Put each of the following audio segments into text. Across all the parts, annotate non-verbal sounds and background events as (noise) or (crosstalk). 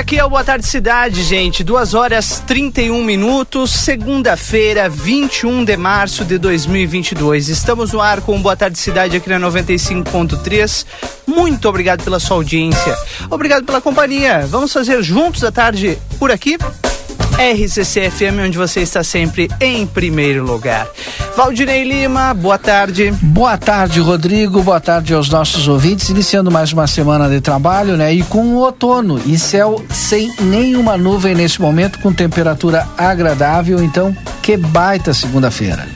aqui é o Boa Tarde Cidade, gente. Duas horas 31 minutos, segunda-feira, 21 de março de 2022. Estamos no ar com o Boa Tarde Cidade aqui na 95.3. Muito obrigado pela sua audiência. Obrigado pela companhia. Vamos fazer juntos a tarde por aqui? RCC FM, onde você está sempre em primeiro lugar. Valdinei Lima, boa tarde. Boa tarde, Rodrigo. Boa tarde aos nossos ouvintes. Iniciando mais uma semana de trabalho, né? E com o outono e céu sem nenhuma nuvem nesse momento, com temperatura agradável. Então, que baita segunda-feira.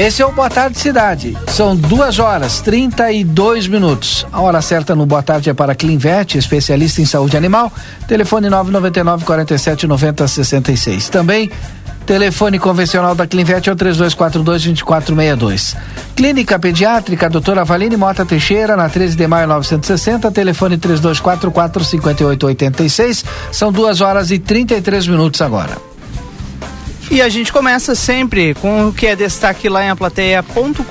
Esse é o Boa Tarde Cidade. São duas horas 32 minutos. A hora certa no Boa Tarde é para Clinvet, especialista em saúde animal. Telefone 999 47 90 66. Também Telefone convencional da Clinvet é o 3242-2462. Clínica Pediátrica, doutora Valine Mota Teixeira, na 13 de maio 960, telefone 3244-5886. São duas horas e 33 minutos agora. E a gente começa sempre com o que é destaque lá em aplateia.com.br.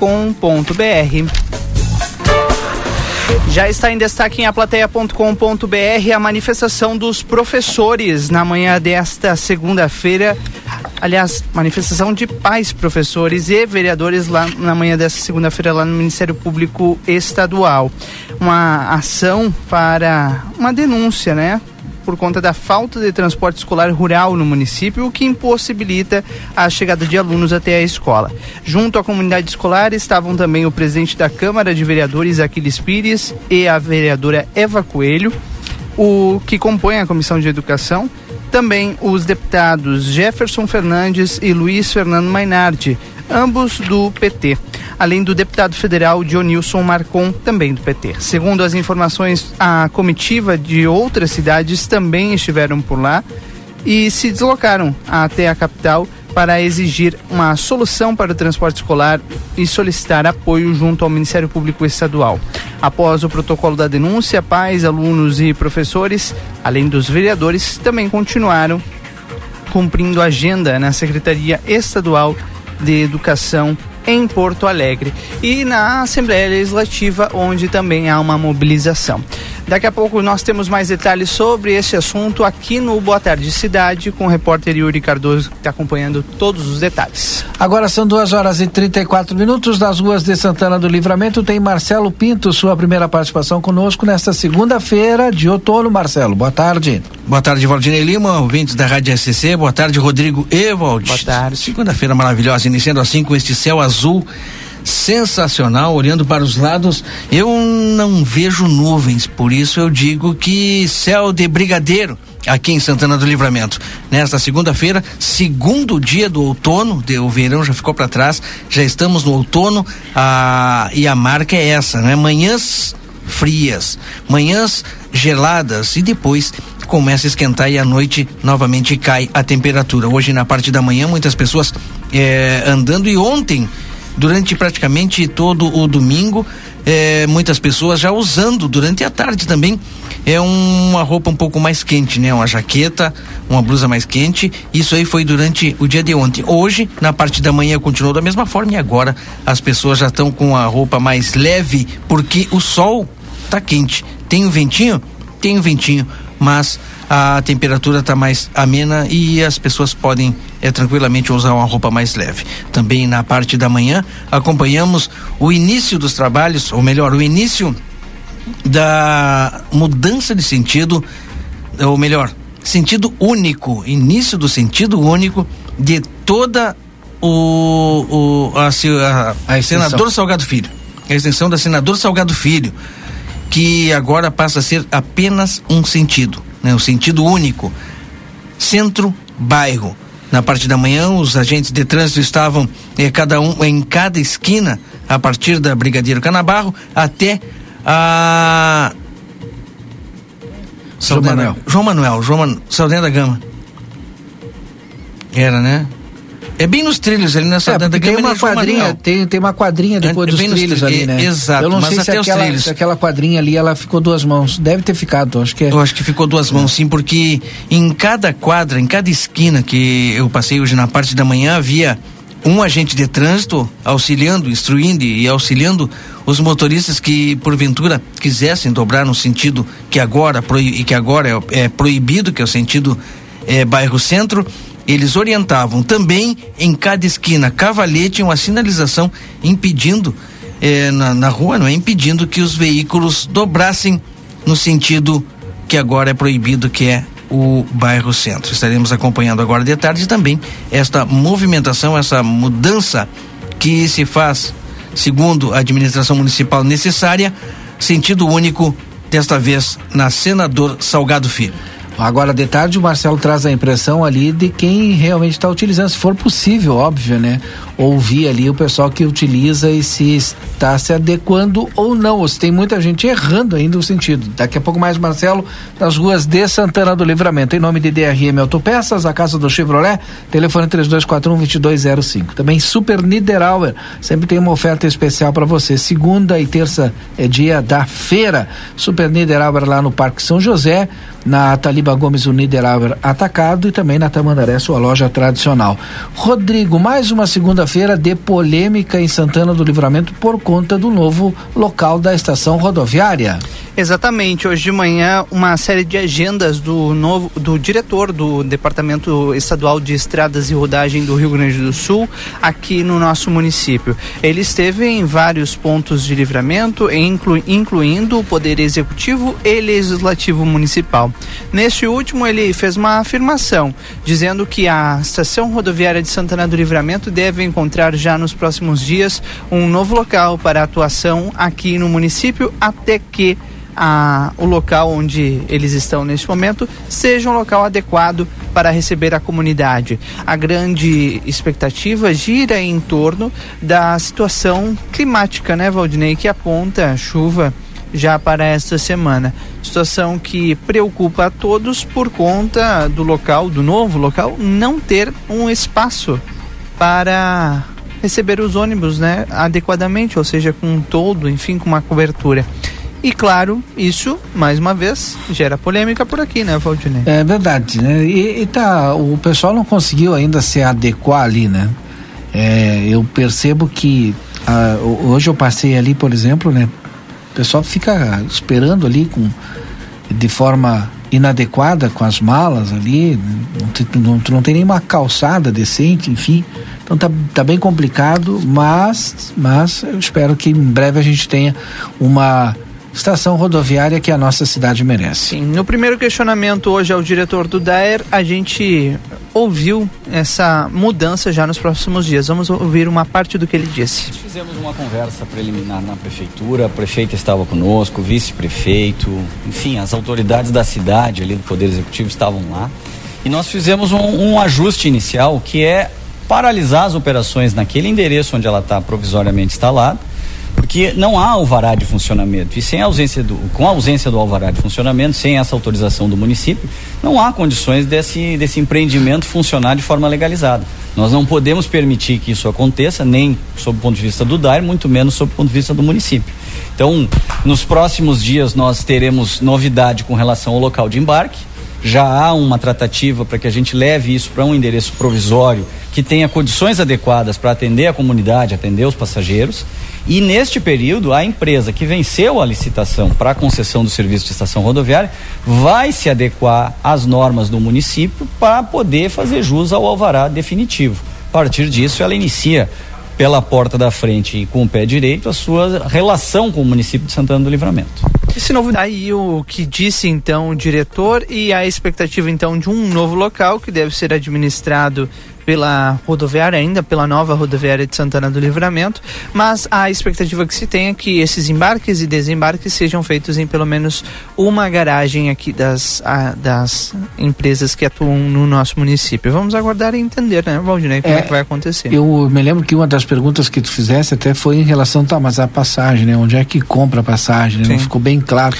Já está em destaque em aplateia.com.br a manifestação dos professores na manhã desta segunda-feira. Aliás, manifestação de pais, professores e vereadores lá na manhã desta segunda-feira lá no Ministério Público Estadual. Uma ação para uma denúncia, né? Por conta da falta de transporte escolar rural no município, o que impossibilita a chegada de alunos até a escola. Junto à comunidade escolar estavam também o presidente da Câmara de Vereadores, Aquiles Pires, e a vereadora Eva Coelho, o que compõe a Comissão de Educação, também os deputados Jefferson Fernandes e Luiz Fernando Mainardi, ambos do PT além do deputado federal Dionilson Marcon, também do PT. Segundo as informações, a comitiva de outras cidades também estiveram por lá e se deslocaram até a capital para exigir uma solução para o transporte escolar e solicitar apoio junto ao Ministério Público Estadual. Após o protocolo da denúncia, pais, alunos e professores, além dos vereadores, também continuaram cumprindo a agenda na Secretaria Estadual de Educação em Porto Alegre e na Assembleia Legislativa, onde também há uma mobilização. Daqui a pouco nós temos mais detalhes sobre esse assunto aqui no Boa Tarde Cidade, com o repórter Yuri Cardoso, que está acompanhando todos os detalhes. Agora são duas horas e 34 minutos das ruas de Santana do Livramento. Tem Marcelo Pinto, sua primeira participação conosco nesta segunda-feira de outono. Marcelo, boa tarde. Boa tarde, Valdinei Lima, ouvintes da Rádio SCC. Boa tarde, Rodrigo Evald. Boa tarde. Segunda-feira maravilhosa, iniciando assim com este céu azul sensacional, olhando para os lados, eu não vejo nuvens, por isso eu digo que céu de brigadeiro aqui em Santana do Livramento. Nesta segunda-feira, segundo dia do outono, de, o verão já ficou para trás, já estamos no outono a, e a marca é essa, né? Manhãs frias, manhãs geladas e depois começa a esquentar e à noite novamente cai a temperatura. Hoje na parte da manhã muitas pessoas eh, andando e ontem durante praticamente todo o domingo. É, muitas pessoas já usando durante a tarde também é uma roupa um pouco mais quente, né? Uma jaqueta, uma blusa mais quente. Isso aí foi durante o dia de ontem. Hoje, na parte da manhã, continuou da mesma forma e agora as pessoas já estão com a roupa mais leve porque o sol tá quente. Tem um ventinho? Tem um ventinho, mas a temperatura está mais amena e as pessoas podem é, tranquilamente usar uma roupa mais leve. Também na parte da manhã acompanhamos o início dos trabalhos, ou melhor, o início da mudança de sentido, ou melhor, sentido único, início do sentido único de toda o, o a, a, a senador Salgado Filho, a extensão da senador Salgado Filho, que agora passa a ser apenas um sentido né, o sentido único. Centro-bairro. Na parte da manhã, os agentes de trânsito estavam eh, cada um em cada esquina, a partir da Brigadeiro Canabarro até a. João Manuel. João Manuel, João Manuel, Saldanha da Gama. Era, né? É bem nos trilhos ali nessa é, tem uma quadrinha, tem, tem uma quadrinha depois é, dos trilhos ali, né? Exato, eu não mas sei se aquela, se aquela quadrinha ali ela ficou duas mãos. Deve ter ficado, acho que é. Eu acho que ficou duas mãos, sim, porque em cada quadra, em cada esquina que eu passei hoje na parte da manhã, havia um agente de trânsito auxiliando, instruindo e auxiliando os motoristas que porventura quisessem dobrar no sentido que agora e que agora é, é, proibido, que é o sentido é, bairro centro, eles orientavam também em cada esquina cavalete uma sinalização impedindo é, na, na rua, não é impedindo que os veículos dobrassem no sentido que agora é proibido, que é o bairro Centro. Estaremos acompanhando agora de tarde também esta movimentação, essa mudança que se faz, segundo a administração municipal necessária, sentido único, desta vez na Senador Salgado Filho. Agora de tarde o Marcelo traz a impressão ali de quem realmente está utilizando, se for possível, óbvio, né? Ouvir ali o pessoal que utiliza e se está se adequando ou não, ou se tem muita gente errando ainda o sentido. Daqui a pouco mais Marcelo nas ruas de Santana do Livramento. Em nome de DRM Autopeças, a casa do Chevrolet, telefone 3241-2205. Também Super Niederauer, sempre tem uma oferta especial para você. Segunda e terça é dia da feira. Super Niederauer lá no Parque São José na Taliba Gomes o Niederauer Atacado e também na Tamandaré, sua loja tradicional. Rodrigo, mais uma segunda-feira de polêmica em Santana do Livramento por conta do novo local da estação rodoviária. Exatamente. Hoje de manhã, uma série de agendas do novo do diretor do Departamento Estadual de Estradas e Rodagem do Rio Grande do Sul, aqui no nosso município. Ele esteve em vários pontos de livramento, inclu, incluindo o Poder Executivo e Legislativo Municipal. Neste último, ele fez uma afirmação, dizendo que a estação rodoviária de Santana do Livramento deve encontrar já nos próximos dias um novo local para atuação aqui no município, até que a, o local onde eles estão neste momento seja um local adequado para receber a comunidade. A grande expectativa gira em torno da situação climática, né, Valdinei, que aponta chuva já para esta semana. Situação que preocupa a todos por conta do local, do novo local, não ter um espaço para receber os ônibus, né, adequadamente, ou seja, com um todo, enfim, com uma cobertura. E claro, isso, mais uma vez, gera polêmica por aqui, né, Valdinei? É verdade, né? E, e tá, o pessoal não conseguiu ainda se adequar ali, né? É, eu percebo que hoje eu passei ali, por exemplo, né? O pessoal fica esperando ali com de forma inadequada com as malas ali, não, não, não tem nenhuma calçada decente, enfim. Então tá, tá bem complicado, mas, mas eu espero que em breve a gente tenha uma estação rodoviária que a nossa cidade merece. Sim, no primeiro questionamento hoje ao diretor do DAER, a gente ouviu essa mudança já nos próximos dias. Vamos ouvir uma parte do que ele disse. Fizemos uma conversa preliminar na prefeitura, a prefeita estava conosco, o vice-prefeito, enfim, as autoridades da cidade ali do Poder Executivo estavam lá. E nós fizemos um, um ajuste inicial que é paralisar as operações naquele endereço onde ela está provisoriamente instalada porque não há alvará de funcionamento. E sem ausência do, com a ausência do alvará de funcionamento, sem essa autorização do município, não há condições desse, desse empreendimento funcionar de forma legalizada. Nós não podemos permitir que isso aconteça, nem sob o ponto de vista do DAIR, muito menos sob o ponto de vista do município. Então, nos próximos dias nós teremos novidade com relação ao local de embarque. Já há uma tratativa para que a gente leve isso para um endereço provisório que tenha condições adequadas para atender a comunidade, atender os passageiros. E neste período, a empresa que venceu a licitação para a concessão do serviço de estação rodoviária vai se adequar às normas do município para poder fazer jus ao alvará definitivo. A partir disso, ela inicia pela porta da frente e com o pé direito a sua relação com o município de Santana do Livramento. Esse novo aí o que disse então o diretor e a expectativa então de um novo local que deve ser administrado pela rodoviária, ainda pela nova rodoviária de Santana do Livramento, mas a expectativa que se tem é que esses embarques e desembarques sejam feitos em pelo menos uma garagem aqui das, a, das empresas que atuam no nosso município. Vamos aguardar e entender, né, Valdinei, como é, é, que vai acontecer. Eu me lembro que uma das perguntas que tu fizesse até foi em relação, tá, mas a passagem, né? Onde é que compra a passagem? Né? Não ficou bem claro.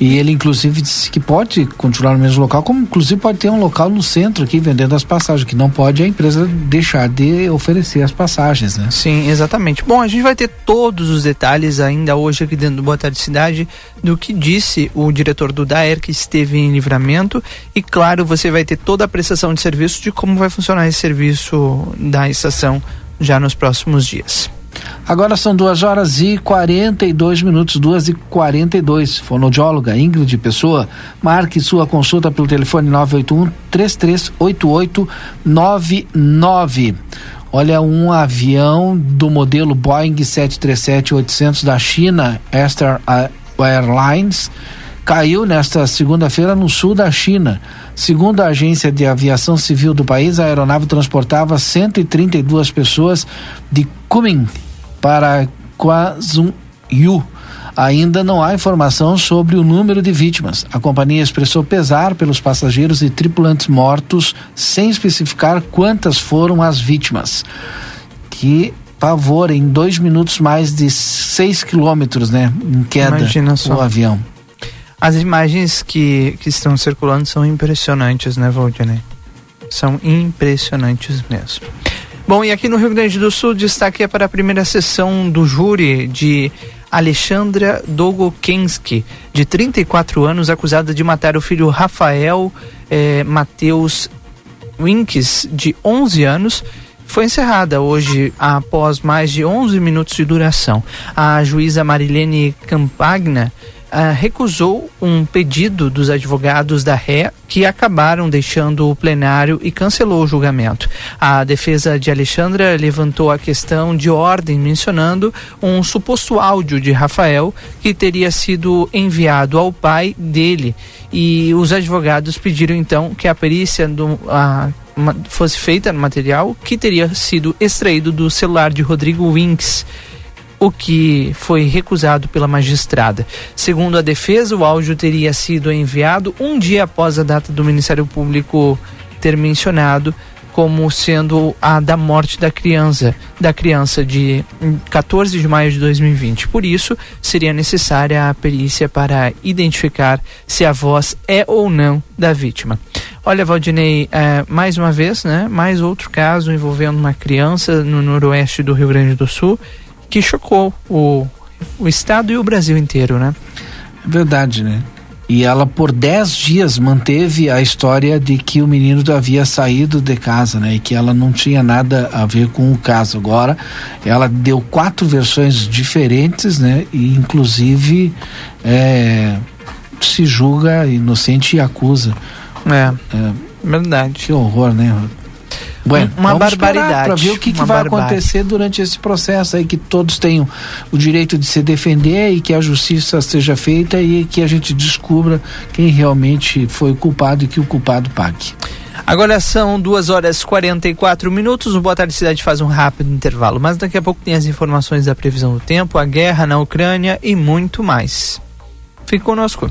E ele, inclusive, disse que pode continuar no mesmo local, como inclusive pode ter um local no centro aqui vendendo as passagens, que não pode a empresa empresa deixar de oferecer as passagens, né? Sim, exatamente. Bom, a gente vai ter todos os detalhes ainda hoje aqui dentro do Boa Tarde Cidade do que disse o diretor do DAER que esteve em livramento e claro, você vai ter toda a prestação de serviço de como vai funcionar esse serviço da estação já nos próximos dias. Agora são duas horas e 42 minutos, duas e 42. Fonoaudióloga Ingrid Pessoa, marque sua consulta pelo telefone 981 3388 99. Olha, um avião do modelo Boeing 737-800 da China, Star Airlines, caiu nesta segunda-feira no sul da China. Segundo a agência de aviação civil do país, a aeronave transportava 132 pessoas de Kunming para Kwazun-yu. Ainda não há informação sobre o número de vítimas. A companhia expressou pesar pelos passageiros e tripulantes mortos, sem especificar quantas foram as vítimas. Que pavor, em dois minutos mais de seis quilômetros, né? Em queda o avião. As imagens que, que estão circulando são impressionantes, né, Valdinei? São impressionantes mesmo. Bom, e aqui no Rio Grande do Sul, destaque é para a primeira sessão do júri de Alexandra Dogokensky, de 34 anos, acusada de matar o filho Rafael eh, Matheus Winks, de 11 anos, foi encerrada hoje após mais de 11 minutos de duração. A juíza Marilene Campagna uh, recusou um pedido dos advogados da ré que acabaram deixando o plenário e cancelou o julgamento. A defesa de Alexandra levantou a questão de ordem, mencionando um suposto áudio de Rafael que teria sido enviado ao pai dele. E os advogados pediram então que a perícia do, a, fosse feita no material que teria sido extraído do celular de Rodrigo Winks o que foi recusado pela magistrada. Segundo a defesa, o áudio teria sido enviado um dia após a data do Ministério Público ter mencionado como sendo a da morte da criança, da criança de 14 de maio de 2020. Por isso, seria necessária a perícia para identificar se a voz é ou não da vítima. Olha, Valdinei, é, mais uma vez, né? Mais outro caso envolvendo uma criança no noroeste do Rio Grande do Sul que chocou o, o estado e o Brasil inteiro, né? Verdade, né? E ela por dez dias manteve a história de que o menino havia saído de casa, né? E que ela não tinha nada a ver com o caso. Agora, ela deu quatro versões diferentes, né? E inclusive é, se julga inocente e acusa. É, é verdade. Que horror, né? Bueno, uma barbaridade. Para ver o que, que vai acontecer durante esse processo aí, que todos tenham o direito de se defender e que a justiça seja feita e que a gente descubra quem realmente foi o culpado e que o culpado pague. Agora são duas horas e 44 minutos. O Boa Tarde Cidade faz um rápido intervalo, mas daqui a pouco tem as informações da previsão do tempo, a guerra na Ucrânia e muito mais. Fique conosco.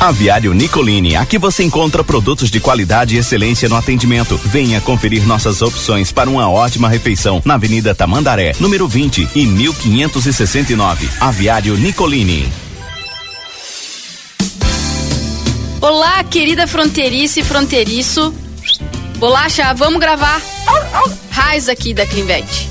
Aviário Nicolini, aqui você encontra produtos de qualidade e excelência no atendimento. Venha conferir nossas opções para uma ótima refeição na Avenida Tamandaré, número 20 e 1569. Aviário Nicolini. Olá, querida fronteiriça e fronteiriço. Bolacha, vamos gravar. Raiz aqui da Clinvet.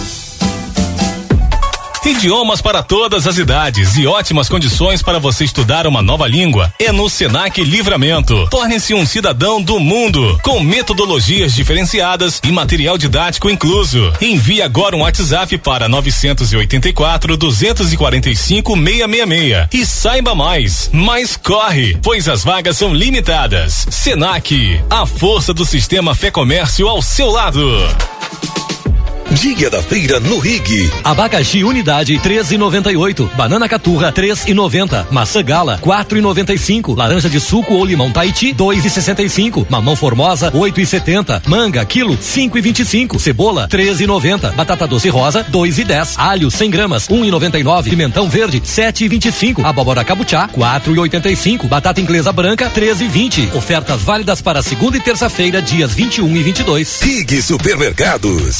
Idiomas para todas as idades e ótimas condições para você estudar uma nova língua é no Senac Livramento. Torne-se um cidadão do mundo com metodologias diferenciadas e material didático incluso. Envie agora um WhatsApp para 984 245 666 e saiba mais. Mas corre, pois as vagas são limitadas. Senac, a força do sistema Fé Comércio ao seu lado. Dia da feira no Rig. Abacaxi unidade 13,98. Banana caturra 3,90. Maçã gala 4,95. Laranja de suco ou limão Tahiti 2,65. Mamão formosa 8,70. Manga quilo 5,25. Cebola 13,90. Batata doce rosa 2,10. Alho 100 gramas 1,99. Pimentão verde 7,25. Abóbora cabuchá 4,85. Batata inglesa branca 13,20. Ofertas válidas para segunda e terça-feira dias 21 e 22. Rig Supermercados.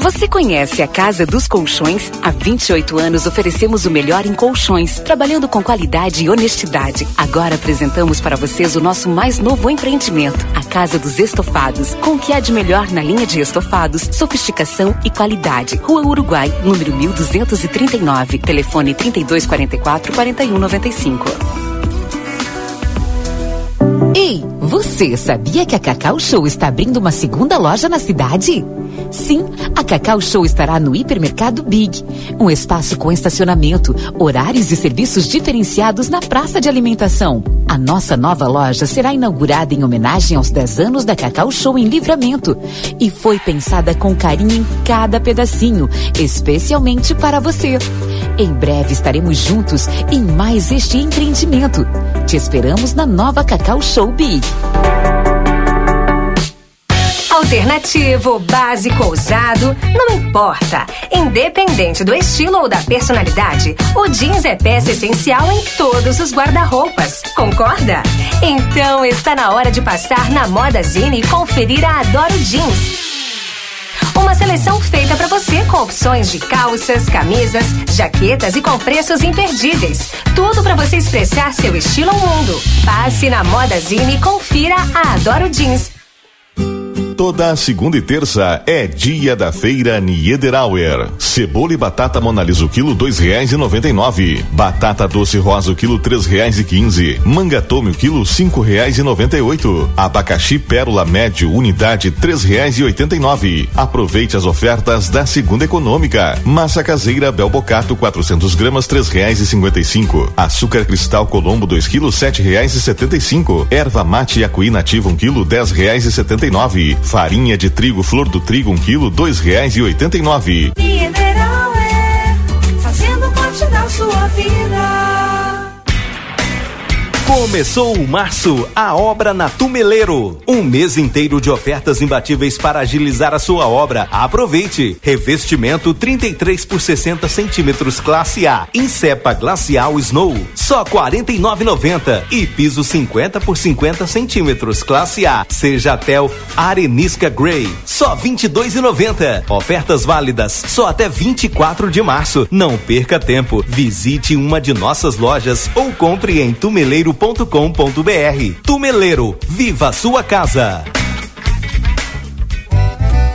Você conhece a Casa dos Colchões? Há 28 anos oferecemos o melhor em colchões, trabalhando com qualidade e honestidade. Agora apresentamos para vocês o nosso mais novo empreendimento, a Casa dos Estofados, com o que há de melhor na linha de estofados, sofisticação e qualidade. Rua Uruguai, número 1239, telefone 3244 4195. Ei, você sabia que a Cacau Show está abrindo uma segunda loja na cidade? Sim, a Cacau Show estará no Hipermercado Big, um espaço com estacionamento, horários e serviços diferenciados na praça de alimentação. A nossa nova loja será inaugurada em homenagem aos 10 anos da Cacau Show em Livramento e foi pensada com carinho em cada pedacinho, especialmente para você. Em breve estaremos juntos em mais este empreendimento. Te esperamos na nova Cacau Show Big. Alternativo, básico, ousado, não importa. Independente do estilo ou da personalidade, o jeans é peça essencial em todos os guarda-roupas. Concorda? Então está na hora de passar na Moda Zine e conferir a Adoro Jeans. Uma seleção feita para você com opções de calças, camisas, jaquetas e com preços imperdíveis. Tudo para você expressar seu estilo ao mundo. Passe na Moda Zine e confira a Adoro Jeans. Toda segunda e terça é dia da feira Niederauer. Cebola e batata monalisa o quilo dois reais e noventa e nove. Batata doce rosa o quilo três reais e quinze. Manga tome o quilo cinco reais e noventa e oito. Abacaxi pérola médio unidade três reais e oitenta e nove. Aproveite as ofertas da segunda econômica. Massa caseira Belbocato 400 gramas três reais e cinquenta e cinco. Açúcar cristal Colombo 2 quilos sete reais e setenta e cinco. Erva mate Acuí nativa um quilo dez reais e setenta e nove. Farinha de trigo flor do trigo um quilo dois reais e oitenta e nove. Mineral é fazendo parte da sua vida. Começou o março, a obra na Tumeleiro. Um mês inteiro de ofertas imbatíveis para agilizar a sua obra. Aproveite. Revestimento 33 por 60 centímetros classe A. Incepa Glacial Snow. Só 49,90. E piso 50 por 50 centímetros classe A. Seja Tel Arenisca Grey. Só 22,90. Ofertas válidas só até 24 de março. Não perca tempo. Visite uma de nossas lojas ou compre em tumeleiro.com.br. Tumeleiro, viva a sua casa.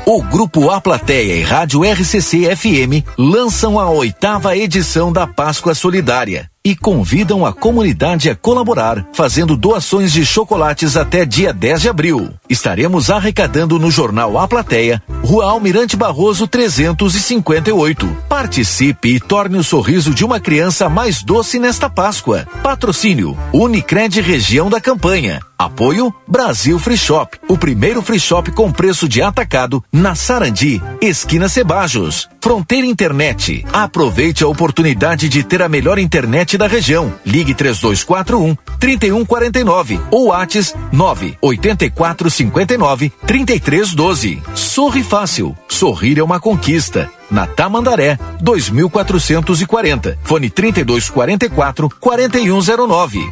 O Grupo A Plateia e Rádio RCC FM lançam a oitava edição da Páscoa Solidária e convidam a comunidade a colaborar, fazendo doações de chocolates até dia 10 de abril. Estaremos arrecadando no jornal A Plateia, Rua Almirante Barroso 358. Participe e torne o sorriso de uma criança mais doce nesta Páscoa. Patrocínio Unicred Região da Campanha. Apoio Brasil Free Shop, o primeiro free shop com preço de atacado na Sarandi, esquina Cebajos. Fronteira Internet. Aproveite a oportunidade de ter a melhor internet da região. Ligue 3241 3149 ou Whats 98459 3312. Sorri fácil. Sorrir é uma conquista. Na Tamandaré, 2440. Fone 3244 4109.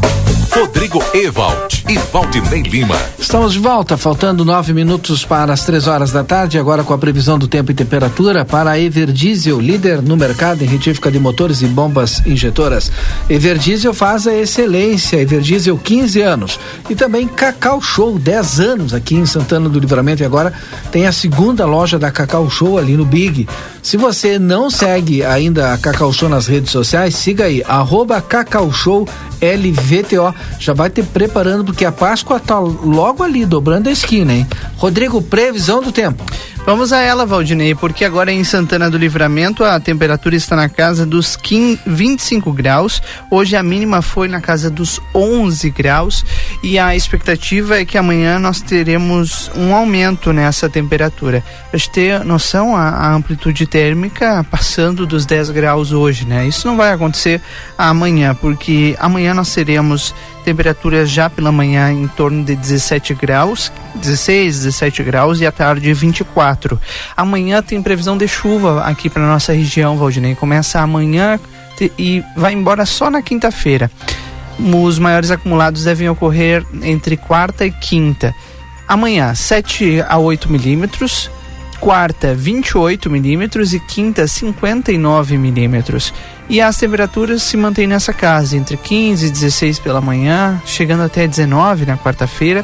Rodrigo Ewald e Valdinei Lima. Estamos de volta, faltando nove minutos para as três horas da tarde, agora com a previsão do tempo e temperatura para a Everdiesel, líder no mercado em retífica de motores e bombas injetoras. Everdiesel faz a excelência, Everdiesel 15 anos. E também Cacau Show, 10 anos aqui em Santana do Livramento e agora tem a segunda loja da Cacau Show ali no Big. Se você não segue ainda a Cacau Show nas redes sociais, siga aí, arroba Cacau Show LVTO. Já vai te preparando porque a Páscoa tá logo ali, dobrando a esquina, hein? Rodrigo, previsão do tempo. Vamos a ela, Valdinei, porque agora em Santana do Livramento a temperatura está na casa dos 15, 25 graus. Hoje a mínima foi na casa dos 11 graus e a expectativa é que amanhã nós teremos um aumento nessa temperatura. Para gente ter noção, a, a amplitude térmica passando dos 10 graus hoje, né? Isso não vai acontecer amanhã, porque amanhã nós teremos temperaturas já pela manhã em torno de 17 graus, 16, 17 graus e à tarde 24. Amanhã tem previsão de chuva aqui para nossa região, Valdinei. Começa amanhã e vai embora só na quinta-feira. Os maiores acumulados devem ocorrer entre quarta e quinta. Amanhã, 7 a 8 milímetros. Quarta, 28 milímetros e quinta, 59 milímetros. E as temperaturas se mantêm nessa casa, entre 15 e 16 pela manhã, chegando até 19 na quarta-feira.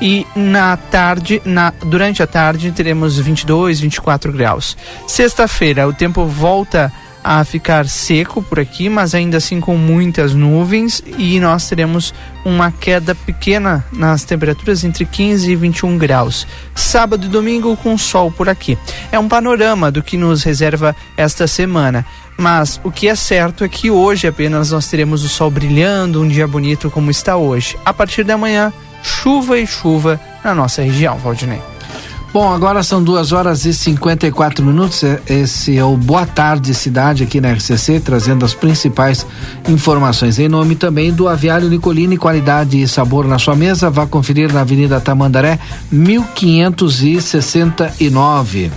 E na tarde, na, durante a tarde, teremos 22, 24 graus. Sexta-feira, o tempo volta a ficar seco por aqui, mas ainda assim com muitas nuvens e nós teremos uma queda pequena nas temperaturas entre 15 e 21 graus. Sábado e domingo com sol por aqui. É um panorama do que nos reserva esta semana. Mas o que é certo é que hoje apenas nós teremos o sol brilhando, um dia bonito como está hoje. A partir da manhã, chuva e chuva na nossa região, Valdinei. Bom, agora são duas horas e 54 minutos. Esse é o Boa Tarde Cidade aqui na RCC, trazendo as principais informações. Em nome também do Aviário Nicolini, qualidade e sabor na sua mesa. Vá conferir na Avenida Tamandaré, 1569.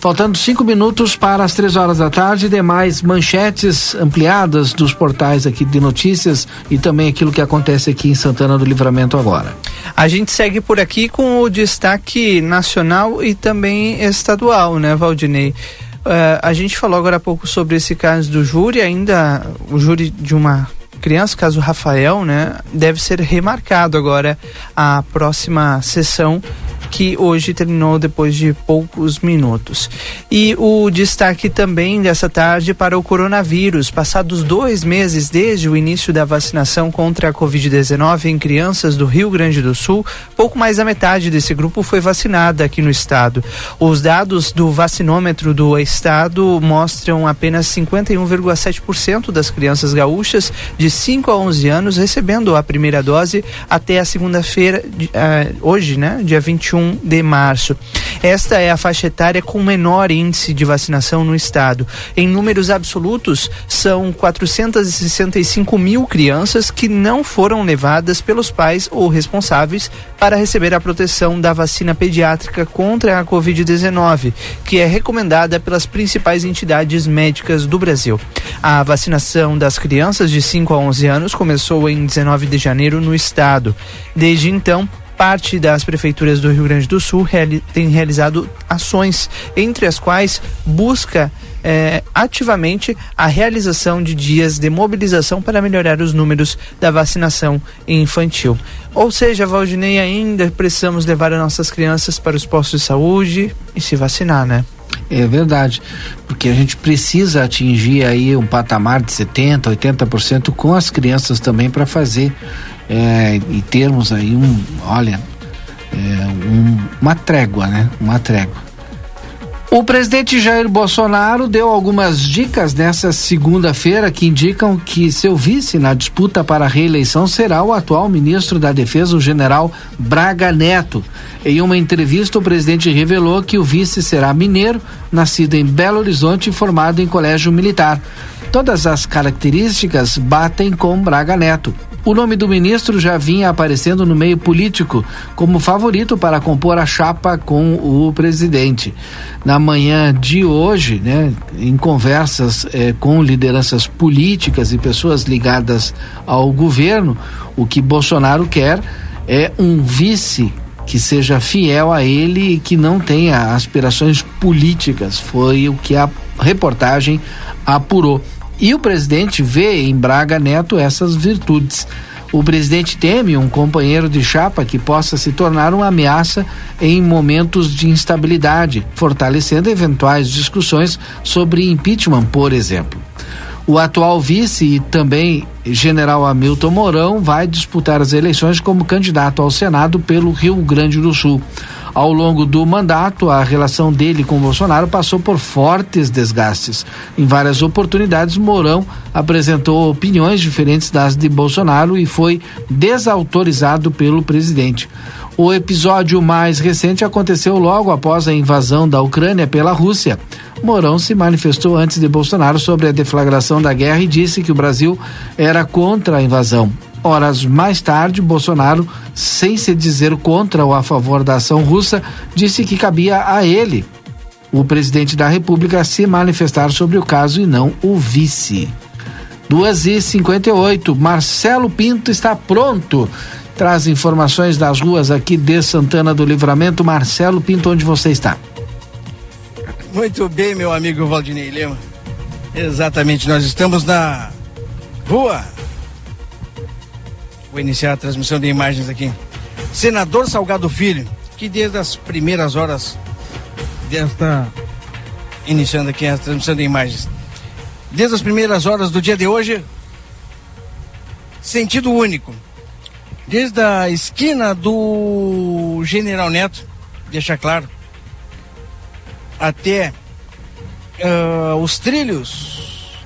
Faltando cinco minutos para as três horas da tarde, demais manchetes ampliadas dos portais aqui de notícias e também aquilo que acontece aqui em Santana do Livramento agora. A gente segue por aqui com o destaque nacional e também estadual, né, Valdinei? Eh, a gente falou agora há pouco sobre esse caso do júri, ainda o júri de uma criança, caso Rafael, né, deve ser remarcado agora a próxima sessão que hoje terminou depois de poucos minutos. E o destaque também dessa tarde para o coronavírus. Passados dois meses desde o início da vacinação contra a Covid-19 em crianças do Rio Grande do Sul, pouco mais da metade desse grupo foi vacinada aqui no estado. Os dados do vacinômetro do estado mostram apenas 51,7% das crianças gaúchas de 5 a 11 anos recebendo a primeira dose até a segunda-feira, de- ah, hoje, né, dia 21 de março. Esta é a faixa etária com menor índice de vacinação no estado. Em números absolutos, são 465 mil crianças que não foram levadas pelos pais ou responsáveis para receber a proteção da vacina pediátrica contra a Covid-19, que é recomendada pelas principais entidades médicas do Brasil. A vacinação das crianças de 5 a 11 anos começou em 19 de janeiro no estado. Desde então, parte das prefeituras do Rio Grande do Sul reali tem realizado ações, entre as quais busca eh, ativamente a realização de dias de mobilização para melhorar os números da vacinação infantil. Ou seja, Valdinei, ainda precisamos levar as nossas crianças para os postos de saúde e se vacinar, né? É verdade, porque a gente precisa atingir aí um patamar de 70, 80% com as crianças também para fazer é, e termos aí um, olha, é, um- uma trégua, né? Uma trégua. O presidente Jair Bolsonaro deu algumas dicas nessa segunda-feira que indicam que seu vice na disputa para a reeleição será o atual ministro da Defesa, o general Braga Neto. Em uma entrevista, o presidente revelou que o vice será mineiro, nascido em Belo Horizonte e formado em colégio militar. Todas as características batem com Braga Neto. O nome do ministro já vinha aparecendo no meio político como favorito para compor a chapa com o presidente. Na manhã de hoje, né, em conversas eh, com lideranças políticas e pessoas ligadas ao governo, o que Bolsonaro quer é um vice que seja fiel a ele e que não tenha aspirações políticas. Foi o que a reportagem apurou. E o presidente vê em Braga Neto essas virtudes. O presidente teme um companheiro de chapa que possa se tornar uma ameaça em momentos de instabilidade, fortalecendo eventuais discussões sobre impeachment, por exemplo. O atual vice e também general Hamilton Mourão vai disputar as eleições como candidato ao Senado pelo Rio Grande do Sul. Ao longo do mandato, a relação dele com Bolsonaro passou por fortes desgastes. Em várias oportunidades, Mourão apresentou opiniões diferentes das de Bolsonaro e foi desautorizado pelo presidente. O episódio mais recente aconteceu logo após a invasão da Ucrânia pela Rússia. Mourão se manifestou antes de Bolsonaro sobre a deflagração da guerra e disse que o Brasil era contra a invasão. Horas mais tarde, Bolsonaro, sem se dizer contra ou a favor da ação russa, disse que cabia a ele, o presidente da República, se manifestar sobre o caso e não o vice. 2 e 58 Marcelo Pinto está pronto. Traz informações das ruas aqui de Santana do Livramento. Marcelo Pinto, onde você está? Muito bem, meu amigo Valdinei Lema. Exatamente, nós estamos na rua Vou iniciar a transmissão de imagens aqui. Senador Salgado Filho, que desde as primeiras horas desta. Iniciando aqui a transmissão de imagens. Desde as primeiras horas do dia de hoje, sentido único. Desde a esquina do General Neto, deixa claro, até uh, os trilhos.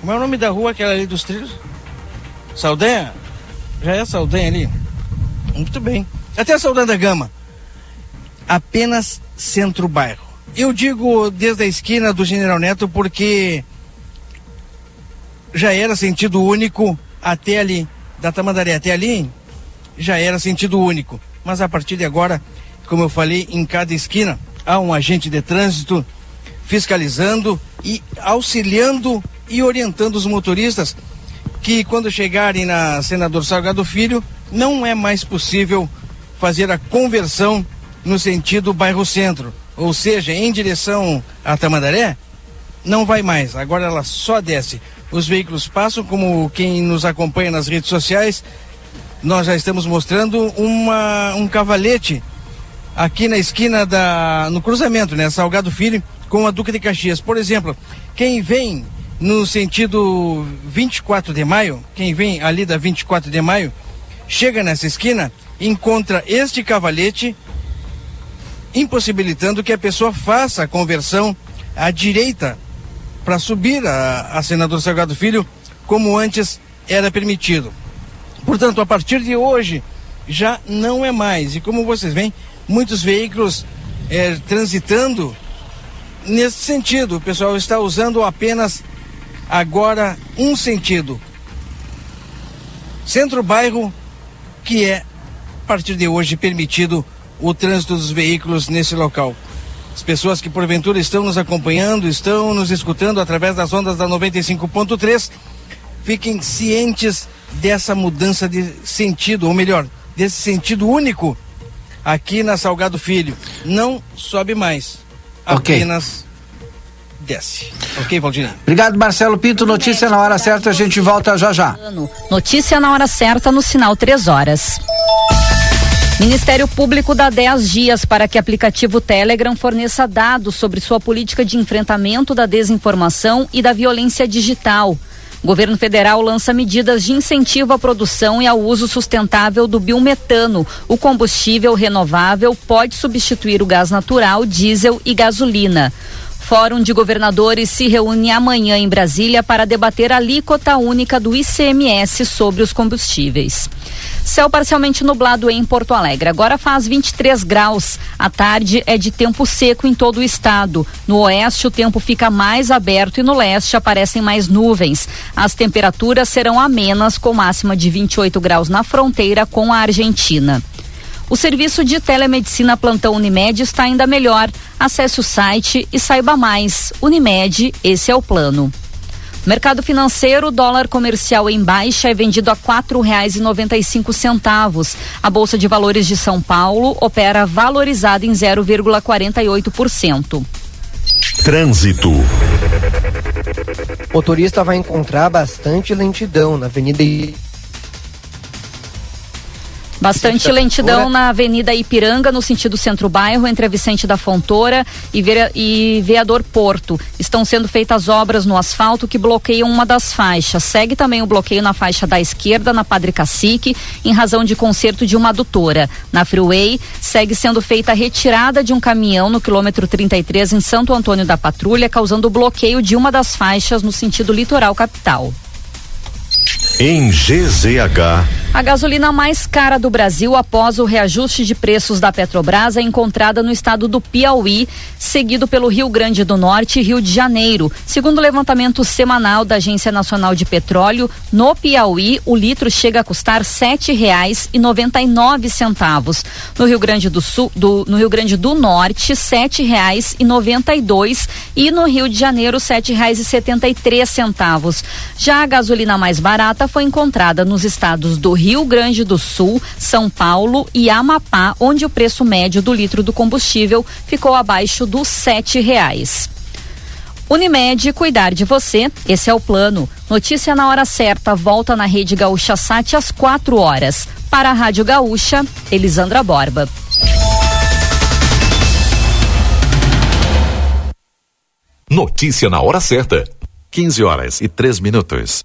Como é o nome da rua aquela ali dos trilhos? Saldanha? Já é a Saldanha ali? Muito bem. Até a Saldanha da Gama. Apenas centro-bairro. Eu digo desde a esquina do General Neto porque já era sentido único até ali, da Tamandaré até ali, já era sentido único. Mas a partir de agora, como eu falei, em cada esquina há um agente de trânsito fiscalizando e auxiliando e orientando os motoristas que quando chegarem na Senador Salgado Filho, não é mais possível fazer a conversão no sentido bairro centro, ou seja, em direção a Tamandaré, não vai mais, agora ela só desce. Os veículos passam, como quem nos acompanha nas redes sociais, nós já estamos mostrando uma, um cavalete aqui na esquina da. no cruzamento, né? Salgado Filho com a Duca de Caxias. Por exemplo, quem vem no sentido 24 de maio, quem vem ali da 24 de maio, chega nessa esquina, encontra este cavalete, impossibilitando que a pessoa faça a conversão à direita para subir a, a senador Salgado Filho, como antes era permitido. Portanto, a partir de hoje já não é mais. E como vocês veem, muitos veículos é, transitando nesse sentido. O pessoal está usando apenas agora um sentido. Centro-bairro, que é, a partir de hoje, permitido o trânsito dos veículos nesse local. As pessoas que porventura estão nos acompanhando, estão nos escutando através das ondas da 95.3, fiquem cientes dessa mudança de sentido, ou melhor, desse sentido único aqui na Salgado Filho. Não sobe mais, Ok. apenas desce. Ok, Valdinei? Obrigado, Marcelo Pinto. Notícia na hora certa, a gente volta já já. Notícia na hora certa no sinal 3 horas. Ministério Público dá 10 dias para que aplicativo Telegram forneça dados sobre sua política de enfrentamento da desinformação e da violência digital. Governo federal lança medidas de incentivo à produção e ao uso sustentável do biometano. O combustível renovável pode substituir o gás natural, diesel e gasolina. Fórum de Governadores se reúne amanhã em Brasília para debater a alíquota única do ICMS sobre os combustíveis. Céu parcialmente nublado em Porto Alegre. Agora faz 23 graus. A tarde é de tempo seco em todo o estado. No oeste, o tempo fica mais aberto e no leste aparecem mais nuvens. As temperaturas serão amenas, com máxima de 28 graus na fronteira com a Argentina. O serviço de telemedicina Plantão Unimed está ainda melhor. Acesse o site e saiba mais. Unimed, esse é o plano. Mercado financeiro, dólar comercial em baixa é vendido a quatro reais e noventa e cinco centavos. A Bolsa de Valores de São Paulo opera valorizada em 0,48%. Trânsito. O motorista vai encontrar bastante lentidão na Avenida Bastante lentidão na Avenida Ipiranga, no sentido centro-bairro, entre a Vicente da Fontoura e, Ve e Veador Porto. Estão sendo feitas obras no asfalto que bloqueiam uma das faixas. Segue também o bloqueio na faixa da esquerda, na Padre Cacique, em razão de conserto de uma adutora. Na Freeway, segue sendo feita a retirada de um caminhão no quilômetro 33 em Santo Antônio da Patrulha, causando o bloqueio de uma das faixas no sentido litoral capital. Em GZH. A gasolina mais cara do Brasil após o reajuste de preços da Petrobras é encontrada no estado do Piauí, seguido pelo Rio Grande do Norte e Rio de Janeiro. Segundo o levantamento semanal da Agência Nacional de Petróleo, no Piauí o litro chega a custar nove centavos. No Rio Grande do Sul, do, no Rio Grande do Norte, sete reais e noventa dois no Rio de Janeiro três centavos. Já a gasolina mais barata foi encontrada nos estados do Rio Grande do Sul, São Paulo e Amapá, onde o preço médio do litro do combustível ficou abaixo dos sete reais. Unimed, cuidar de você, esse é o plano. Notícia na hora certa, volta na Rede Gaúcha Sat às quatro horas. Para a Rádio Gaúcha, Elisandra Borba. Notícia na hora certa. 15 horas e 3 minutos.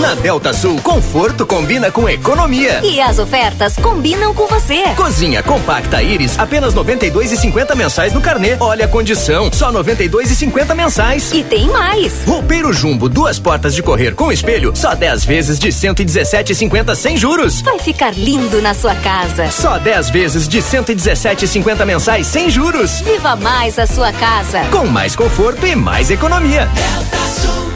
Na Delta Sul, conforto combina com economia. E as ofertas combinam com você. Cozinha compacta Iris, apenas 92,50 mensais no carnê. Olha a condição, só 92,50 mensais. E tem mais. Roupeiro Jumbo, duas portas de correr com espelho, só 10 vezes de 117,50 sem juros. Vai ficar lindo na sua casa. Só 10 vezes de 117,50 mensais sem juros. Viva mais a sua casa. Com mais conforto e mais economia. Delta Sul.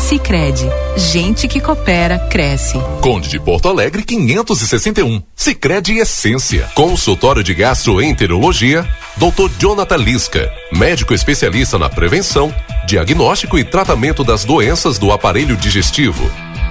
Sicredi, gente que coopera cresce. Conde de Porto Alegre 561. Sicredi Essência. Consultório de Gastroenterologia, Dr. Jonathan Lisca, médico especialista na prevenção, diagnóstico e tratamento das doenças do aparelho digestivo.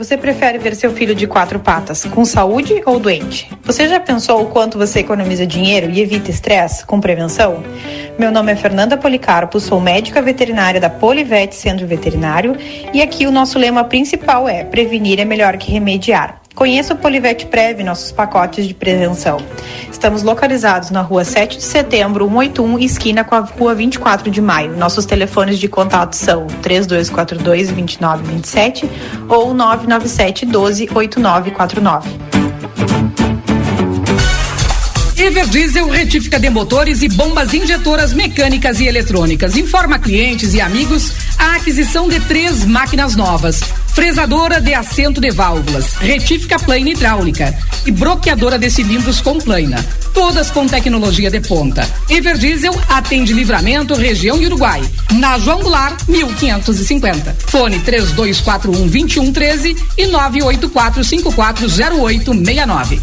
Você prefere ver seu filho de quatro patas com saúde ou doente? Você já pensou o quanto você economiza dinheiro e evita estresse com prevenção? Meu nome é Fernanda Policarpo, sou médica veterinária da Polivete Centro Veterinário e aqui o nosso lema principal é: prevenir é melhor que remediar. Conheça o Polivete Prev, nossos pacotes de prevenção. Estamos localizados na rua 7 de setembro, 181, esquina com a rua 24 de maio. Nossos telefones de contato são 3242-2927 ou 997 12 8949. Everdiesel retífica de motores e bombas injetoras mecânicas e eletrônicas. Informa clientes e amigos a aquisição de três máquinas novas: fresadora de assento de válvulas, retífica plana hidráulica e bloqueadora de cilindros com plana. Todas com tecnologia de ponta. Everdiesel atende livramento, região Uruguai. Na João Goulart, 1550. Fone 3241 2113 e 984 540869.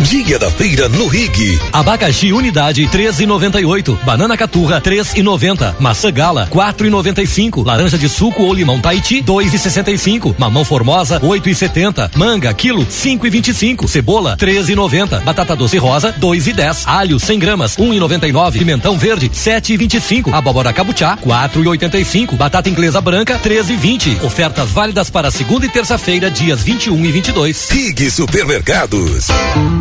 Dia da feira no Rig. Abacaxi unidade 13,98. Banana caturra 3,90. Maçã gala 4,95. Laranja de suco ou limão Tahiti 2,65. Mamão formosa 8,70. Manga quilo 5,25. Cebola 13,90. Batata doce rosa 2,10. Alho 100 gramas 1,99. Pimentão verde 7,25. Abóbora cabuchá 4,85. Batata inglesa branca 13,20. Ofertas válidas para segunda e terça-feira dias 21 e 22. Rig Supermercados.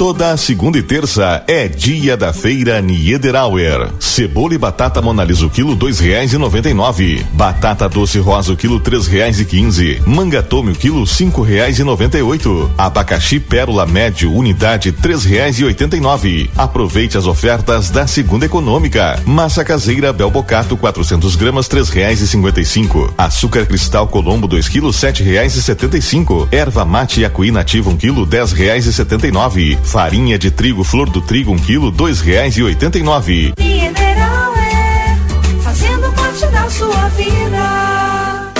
Toda segunda e terça é dia da feira Niederauer. Cebola e batata monalisa o quilo dois reais e noventa e nove. Batata doce rosa o quilo três reais e quinze. Manga tome o quilo cinco reais e noventa e oito. Abacaxi pérola médio unidade três reais e oitenta e nove. Aproveite as ofertas da segunda econômica. Massa caseira Belbocato 400 gramas três reais e cinquenta e cinco. Açúcar cristal Colombo 2 quilos sete reais e setenta e cinco. Erva mate Acuí nativa um quilo dez reais e setenta e nove. Farinha de trigo flor do trigo um quilo dois reais e oitenta e nove. Mineral é fazendo parte da sua vida.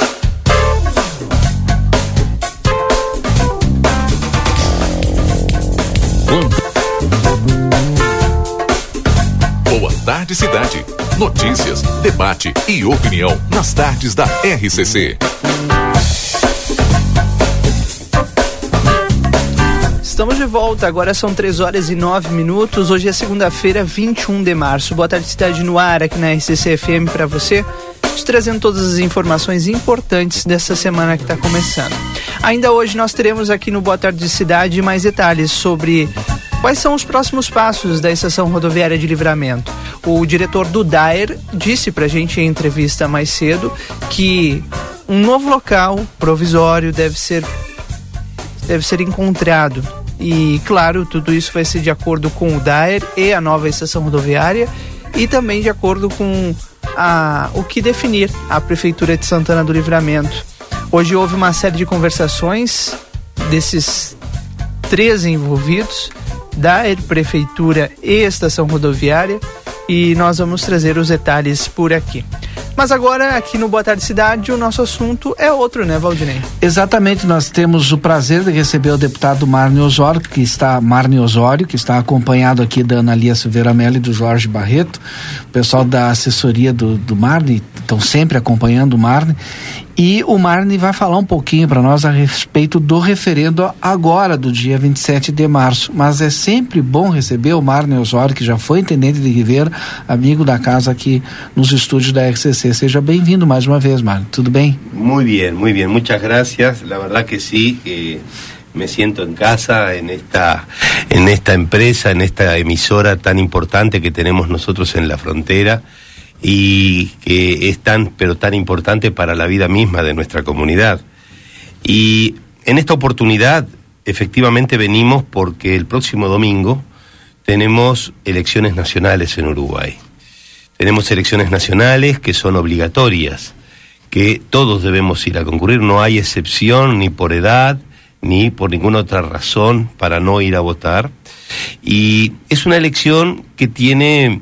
Boa tarde, cidade. Notícias, debate e opinião nas tardes da RCC. Estamos de volta, agora são 3 horas e 9 minutos. Hoje é segunda-feira, 21 de março. Boa tarde, cidade no ar, aqui na RCC FM para você. Te trazendo todas as informações importantes dessa semana que está começando. Ainda hoje nós teremos aqui no Boa Tarde Cidade mais detalhes sobre quais são os próximos passos da estação rodoviária de livramento. O diretor do DAER disse pra gente em entrevista mais cedo que um novo local provisório deve ser deve ser encontrado E, claro, tudo isso vai ser de acordo com o DAER e a nova estação rodoviária e também de acordo com a, o que definir a Prefeitura de Santana do Livramento. Hoje houve uma série de conversações desses três envolvidos, DAER, Prefeitura e Estação Rodoviária, e nós vamos trazer os detalhes por aqui. Mas agora, aqui no Boa Tarde Cidade, o nosso assunto é outro, né, Valdinei? Exatamente, nós temos o prazer de receber o deputado Marne Osório, que está, Marne Osório, que está acompanhado aqui da Ana Lia Silveira Mello e do Jorge Barreto, o pessoal da assessoria do, do Marne, estão sempre acompanhando o Marne, e o Marne vai falar um pouquinho para nós a respeito do referendo agora, do dia 27 de março. Mas é sempre bom receber o Marne Osório, que já foi intendente de Ribeira, amigo da casa aqui nos estúdios da RCC. Seja bem-vindo mais uma vez, Marne. Tudo bem? Muy bien, muy bien. Muchas gracias. La verdad que sí, que me siento en casa en esta, en esta empresa, en esta emisora tan importante que tenemos nosotros en la frontera y que es tan, pero tan importante para la vida misma de nuestra comunidad. Y en esta oportunidad, efectivamente, venimos porque el próximo domingo tenemos elecciones nacionales en Uruguay. Tenemos elecciones nacionales que son obligatorias, que todos debemos ir a concurrir, no hay excepción ni por edad ni por ninguna otra razón para no ir a votar. Y es una elección que tiene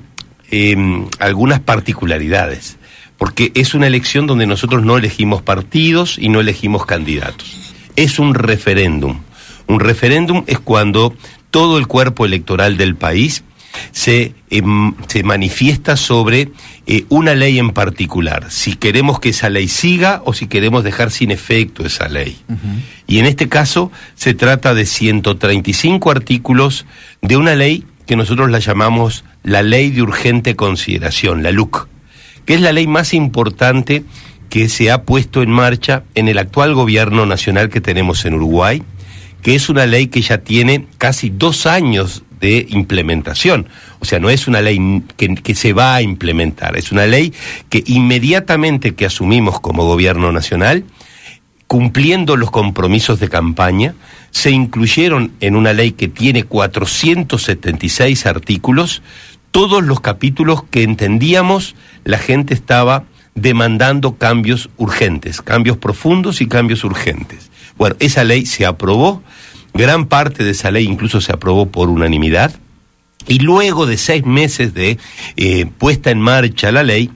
eh, algunas particularidades, porque es una elección donde nosotros no elegimos partidos y no elegimos candidatos. Es un referéndum. Un referéndum es cuando todo el cuerpo electoral del país se, em, se manifiesta sobre eh, una ley en particular, si queremos que esa ley siga o si queremos dejar sin efecto esa ley. Y en este caso se trata de 135 artículos de una ley que nosotros la llamamos la Ley de Urgente Consideración, la LUC, que es la ley más importante que se ha puesto en marcha en el actual gobierno nacional que tenemos en Uruguay, que es una ley que ya tiene casi dos años de implementación. O sea, no es una ley que, que, se va a implementar, es una ley que inmediatamente que asumimos como gobierno nacional, cumpliendo los compromisos de campaña, se incluyeron en una ley que tiene 476 artículos todos los capítulos que entendíamos la gente estaba demandando cambios urgentes, cambios profundos y cambios urgentes. Bueno, esa ley se aprobó, gran parte de esa ley incluso se aprobó por unanimidad, y luego de seis meses de eh, puesta en marcha la ley,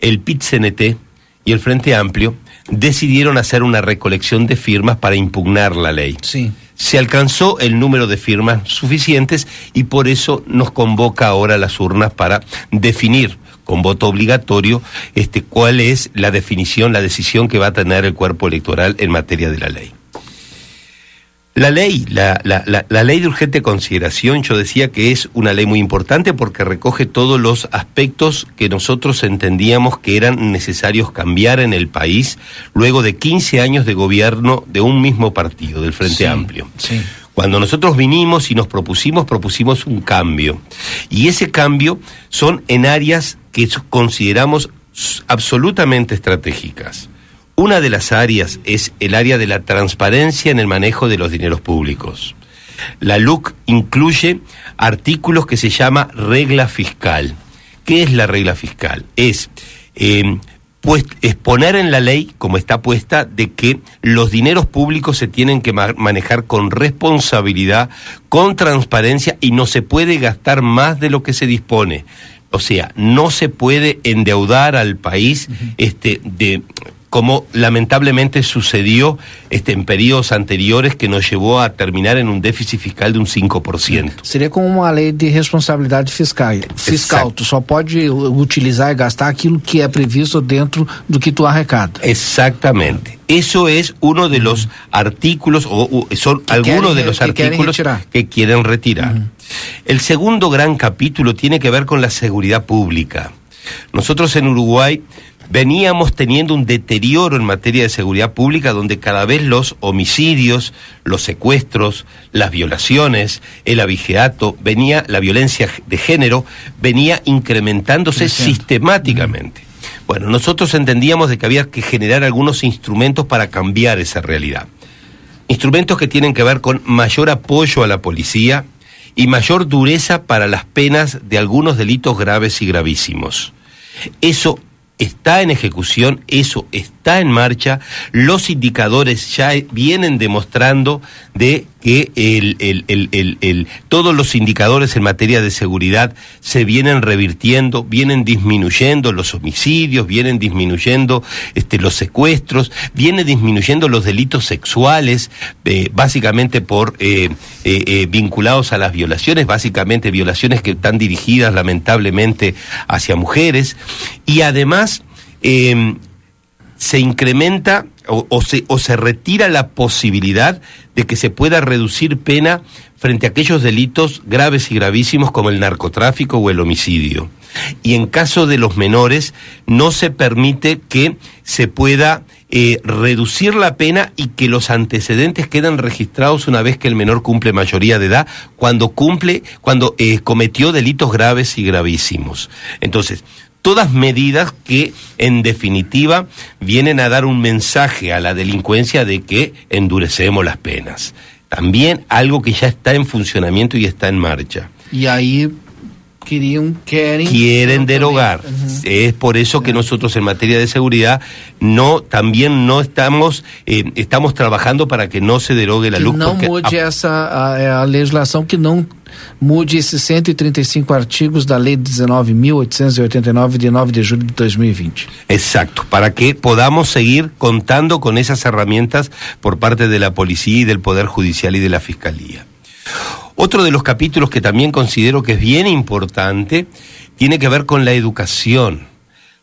el PIT-CNT y el Frente Amplio decidieron hacer una recolección de firmas para impugnar la ley. Sí. Se alcanzó el número de firmas suficientes y por eso nos convoca ahora las urnas para definir con voto obligatorio este cuál es la definición, la decisión que va a tener el cuerpo electoral en materia de la ley. La ley, la, la, la, la, ley de urgente consideración, yo decía que es una ley muy importante porque recoge todos los aspectos que nosotros entendíamos que eran necesarios cambiar en el país luego de 15 años de gobierno de un mismo partido, del Frente Sí, Amplio. sí. Cuando nosotros vinimos y nos propusimos, propusimos un cambio. Y ese cambio son en áreas que consideramos absolutamente estratégicas. Una de las áreas es el área de la transparencia en el manejo de los dineros públicos. La LUC incluye artículos que se llama regla fiscal. ¿Qué es la regla fiscal? Es eh, pues, exponer en la ley, como está puesta, de que los dineros públicos se tienen que ma- manejar con responsabilidad, con transparencia y no se puede gastar más de lo que se dispone. O sea, no se puede endeudar al país este, de como lamentablemente sucedió este, en periodos anteriores que nos llevó a terminar en un déficit fiscal de un 5%. Seria como uma lei de responsabilidade fiscal. Fiscal, tu só pode utilizar e gastar aquilo que é previsto dentro do que tu arrecada. Exactamente. Eso es uno de los artículos, o, o son algunos quieren de los que quieren artículos retirar. que quieren retirar. El segundo gran capítulo tiene que ver con la seguridad pública. Nosotros en Uruguay veníamos teniendo un deterioro en materia de seguridad pública donde cada vez los homicidios, los secuestros, las violaciones, el abigeato, venía la violencia de género venía incrementándose Creciendo. sistemáticamente. Bueno, nosotros entendíamos de que había que generar algunos instrumentos para cambiar esa realidad. instrumentos que tienen que ver con mayor apoyo a la policía y mayor dureza para las penas de algunos delitos graves y gravísimos. Eso está en ejecución, eso está en marcha, los indicadores ya vienen demostrando de que el, el- el- el- todos los indicadores en materia de seguridad se vienen revirtiendo, vienen disminuyendo los homicidios, vienen disminuyendo este, los secuestros, vienen disminuyendo los delitos sexuales, eh, básicamente por eh, eh, vinculados a las violaciones, básicamente violaciones que están dirigidas lamentablemente hacia mujeres, y además se incrementa o, se, o se retira la posibilidad de que se pueda reducir pena frente a aquellos delitos graves y gravísimos como el narcotráfico o el homicidio. Y en caso de los menores, no se permite que se pueda eh, reducir la pena y que los antecedentes quedan registrados una vez que el menor cumple mayoría de edad, cuando cumple, cuando eh, cometió delitos graves y gravísimos. Entonces, todas medidas que en definitiva vienen a dar un mensaje a la delincuencia de que endurecemos las penas. También algo que ya está en funcionamiento y está en marcha. Queriam, querem. Quieren derogar. Es por eso que nosotros en materia de seguridad no también no estamos eh, estamos trabajando para que no se derogue la que luz não porque mude essa a, a legislação que não mude esses 135 artigos da lei 19.889 de 9 de julho de 2020. Exacto, para que podamos seguir contando con esas herramientas por parte de la policía y del Poder Judicial y de la Fiscalía. Otro de los capítulos que también considero que es bien importante tiene que ver con la educación.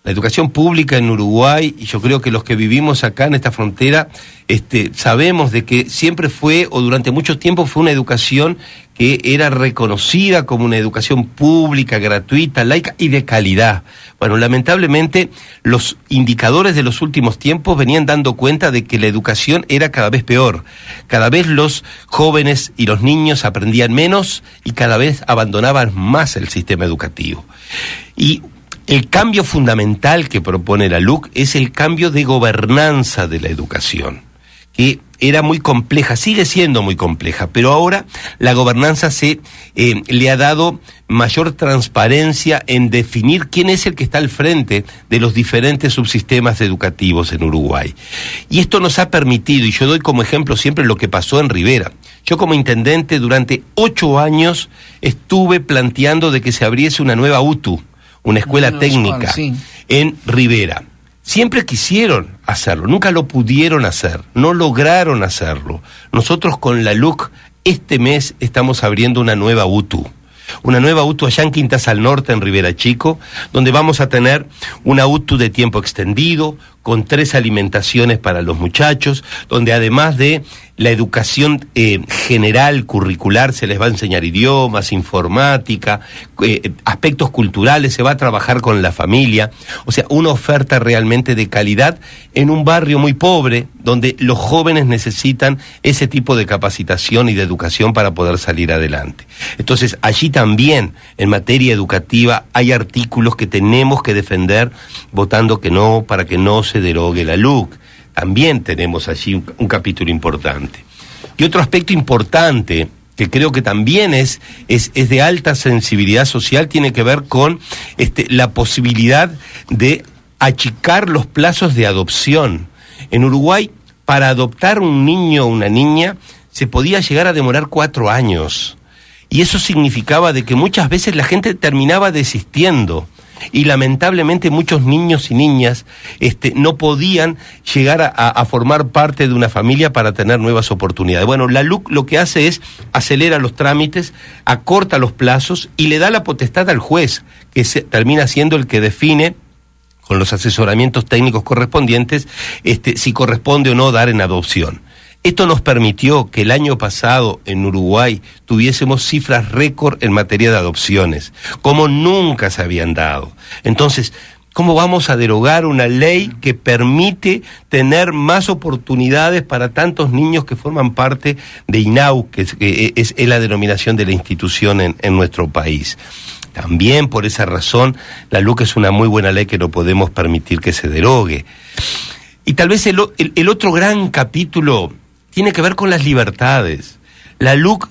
La educación pública en Uruguay, y yo creo que los que vivimos acá en esta frontera, este, sabemos de que siempre fue, o durante mucho tiempo fue una educación que era reconocida como una educación pública, gratuita, laica y de calidad. Bueno, lamentablemente los indicadores de los últimos tiempos venían dando cuenta de que la educación era cada vez peor. Cada vez los jóvenes y los niños aprendían menos y cada vez abandonaban más el sistema educativo. Y el cambio fundamental que propone la LUC es el cambio de gobernanza de la educación, que era muy compleja, sigue siendo muy compleja, pero ahora la gobernanza se eh, le ha dado mayor transparencia en definir quién es el que está al frente de los diferentes subsistemas educativos en Uruguay. Y esto nos ha permitido, y yo doy como ejemplo siempre lo que pasó en Rivera. Yo como intendente durante ocho años estuve planteando de que se abriese una nueva UTU, una escuela técnica sí. en Rivera. Siempre quisieron hacerlo, nunca lo pudieron hacer, no lograron hacerlo. Nosotros con la LUC este mes estamos abriendo una nueva UTU. Una nueva UTU allá en Quintas al Norte, en Rivera Chico, donde vamos a tener una UTU de tiempo extendido, con tres alimentaciones para los muchachos, donde además de la educación eh, general, curricular, se les va a enseñar idiomas, informática, eh, aspectos culturales, se va a trabajar con la familia, o sea, una oferta realmente de calidad en un barrio muy pobre, donde los jóvenes necesitan ese tipo de capacitación y de educación para poder salir adelante. Entonces, allí también, en materia educativa, hay artículos que tenemos que defender votando que no, para que no se derogue la LUC. También tenemos allí un, un capítulo importante. Y otro aspecto importante que creo que también es, es, es de alta sensibilidad social, tiene que ver con este, la posibilidad de achicar los plazos de adopción. En Uruguay, para adoptar un niño o una niña, se podía llegar a demorar cuatro años. Y eso significaba de que muchas veces la gente terminaba desistiendo. Y lamentablemente muchos niños y niñas este, no podían llegar a, formar parte de una familia para tener nuevas oportunidades. Bueno, la LUC lo que hace es acelera los trámites, acorta los plazos y le da la potestad al juez, que se, termina siendo el que define con los asesoramientos técnicos correspondientes, este, si corresponde o no dar en adopción. Esto nos permitió que el año pasado en Uruguay tuviésemos cifras récord en materia de adopciones, como nunca se habían dado. Entonces, ¿cómo vamos a derogar una ley que permite tener más oportunidades para tantos niños que forman parte de INAU, que es, la denominación de la institución en, nuestro país? También por esa razón, la LUC es una muy buena ley que no podemos permitir que se derogue. Y tal vez el- el otro gran capítulo tiene que ver con las libertades. La LUC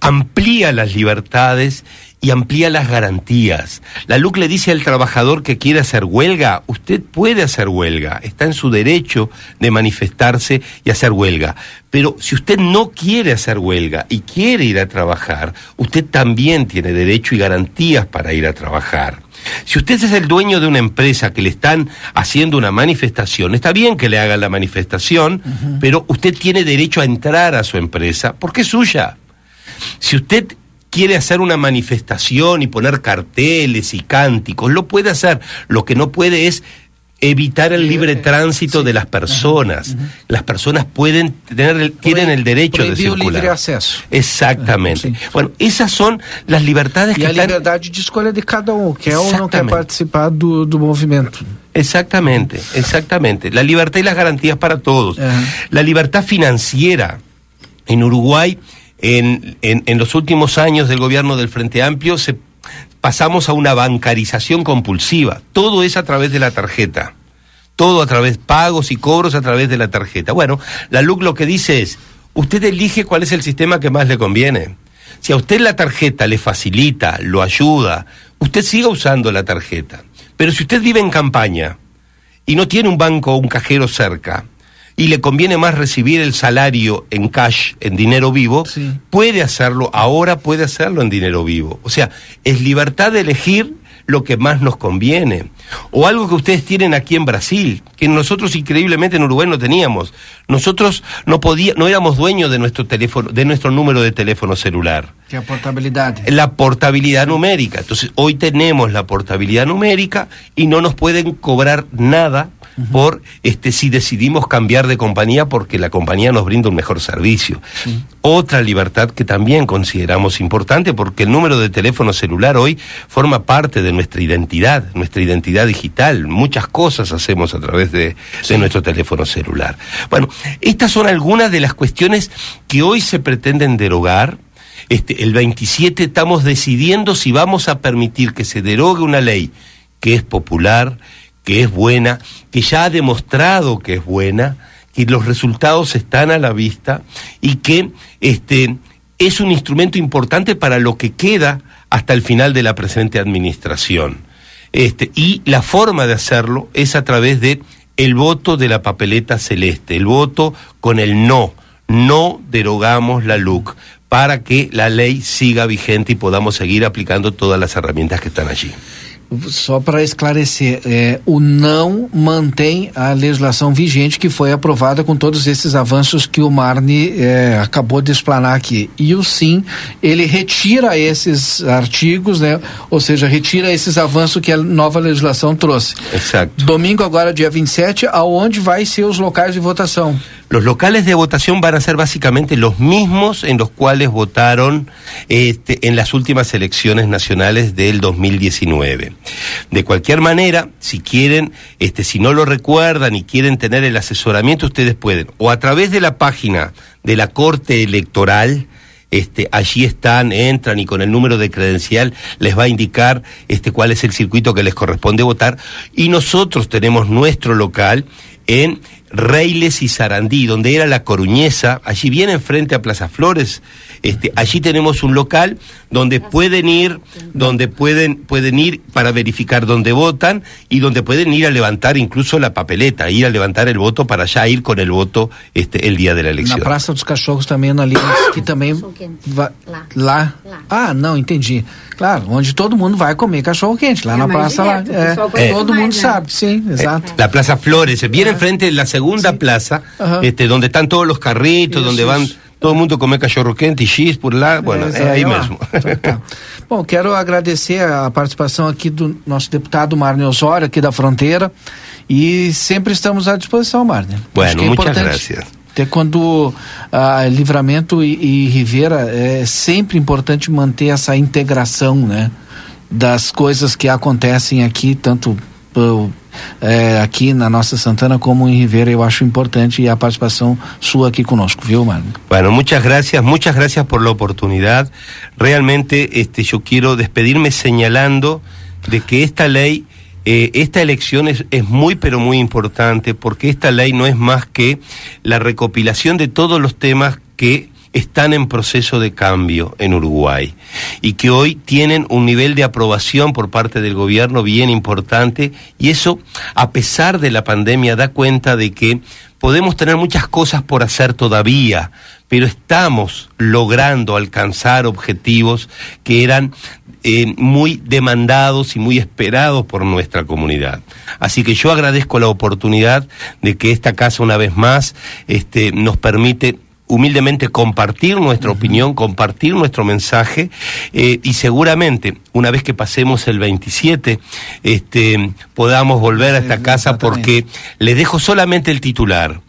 amplía las libertades y amplía las garantías. La LUC le dice al trabajador que quiere hacer huelga, usted puede hacer huelga, está en su derecho de manifestarse y hacer huelga. Pero si usted no quiere hacer huelga y quiere ir a trabajar, usted también tiene derecho y garantías para ir a trabajar. Si usted es el dueño de una empresa que le están haciendo una manifestación, está bien que le hagan la manifestación, pero usted tiene derecho a entrar a su empresa porque es suya. Si usted quiere hacer una manifestación y poner carteles y cánticos, lo puede hacer. Lo que no puede es evitar el libre tránsito de las personas. Las personas pueden tener el, tienen el derecho de circular. livre acesso. Exactamente. Bueno, esas son las libertades E que están liberdade de escolha de cada um, quer ou não quer participar do, do movimento. Exactamente, exactamente. La libertad y las garantías para todos. La libertad financiera. En Uruguay, en, en- en los últimos años del gobierno del Frente Amplio, se, pasamos a una bancarización compulsiva. Todo es a través de la tarjeta. Todo a través, pagos y cobros a través de la tarjeta. Bueno, la LUC lo que dice es, usted elige cuál es el sistema que más le conviene. Si a usted la tarjeta le facilita, lo ayuda, usted siga usando la tarjeta. Pero si usted vive en campaña y no tiene un banco o un cajero cerca y le conviene más recibir el salario en cash, en dinero vivo, puede hacerlo, ahora puede hacerlo en dinero vivo. O sea, es libertad de elegir lo que más nos conviene. O algo que ustedes tienen aquí en Brasil, que nosotros increíblemente en Uruguay no teníamos. Nosotros no podía, no éramos dueños de nuestro teléfono, de nuestro número de teléfono celular Que é a portabilidade. la portabilidad numérica. Entonces, hoy tenemos la portabilidad numérica y no nos pueden cobrar nada por este si decidimos cambiar de compañía porque la compañía nos brinda un mejor servicio. Otra libertad que también consideramos importante porque el número de teléfono celular hoy forma parte de nuestra identidad, nuestra identidad digital. Muchas cosas hacemos a través de, de nuestro teléfono celular. Bueno, estas son algunas de las cuestiones que hoy se pretenden derogar este, el 27 estamos decidiendo si vamos a permitir que se derogue una ley que es popular, que es buena, que ya ha demostrado que es buena, que los resultados están a la vista y que este, es un instrumento importante para lo que queda hasta el final de la presente administración. Este, y la forma de hacerlo es a través de el voto de la papeleta celeste, el voto con el no. No derogamos la LUC para que la ley siga vigente y podamos seguir aplicando todas las herramientas que están allí. Só para esclarecer, é, o não mantém a legislação vigente que foi aprovada com todos esses avanços que o Marne é, acabou de explanar aqui. E o sim, ele retira esses artigos, né? Ou seja, retira esses avanços que a nova legislação trouxe. Exacto. Domingo agora, dia 27, aonde vai ser os locais de votação? Los locales de votación van a ser básicamente los mismos en los cuales votaron este, en las últimas elecciones nacionales del 2019. De cualquier manera, si quieren, este, si no lo recuerdan y quieren tener el asesoramiento, ustedes pueden, o a través de la página de la Corte Electoral, este, allí están, entran y con el número de credencial les va a indicar este, cuál es el circuito que les corresponde votar. Y nosotros tenemos nuestro local en Reiles y Sarandí, donde era la Coruñesa, allí bien enfrente a Plaza Flores, este, allí tenemos un local donde pueden ir, donde pueden, pueden ir para verificar dónde votan y donde pueden ir a levantar incluso la papeleta, ir a levantar el voto para ya ir con el voto este, el día de la Na elección. Praça dos Cachorros ali, que também vai, lá. Ah, não, entendi. Claro, onde todo mundo vai comer cachorro quente, lá É na praça direto, É, todo mundo sabe, sim, exato. La Plaza Flores, bien enfrente de la segunda plaza, Ajá. este, donde están todos los carritos, donde van todo el mundo a comer cachorro quente cheese por lá, bueno, É, lá. mismo. (laughs) Bom, quero agradecer a participação aqui do nosso deputado Marne Osório, aqui da fronteira. E sempre estamos à disposição, Marne. Bueno, é muchas gracias. Até quando ah, Livramento e, e Rivera é sempre importante manter essa integração, né? Das coisas que acontecem aqui, tanto é, aqui na nossa Santana como em Rivera, eu acho importante a participação sua aqui conosco, viu, Marne? Bueno, muchas gracias, muchas gracias por la oportunidad. Realmente este, yo quiero despedirme señalando de que esta ley eh, esta elección es muy pero muy importante porque esta ley no es más que la recopilación de todos los temas que están en proceso de cambio en Uruguay y que hoy tienen un nivel de aprobación por parte del gobierno bien importante y eso, a pesar de la pandemia, da cuenta de que podemos tener muchas cosas por hacer todavía, pero estamos logrando alcanzar objetivos que eran eh, muy demandados y muy esperados por nuestra comunidad. Así que yo agradezco la oportunidad de que esta casa una vez más este, nos permite humildemente compartir nuestra opinión, compartir nuestro mensaje eh, y seguramente una vez que pasemos el 27 este, podamos volver a esta casa porque le dejo solamente el titular.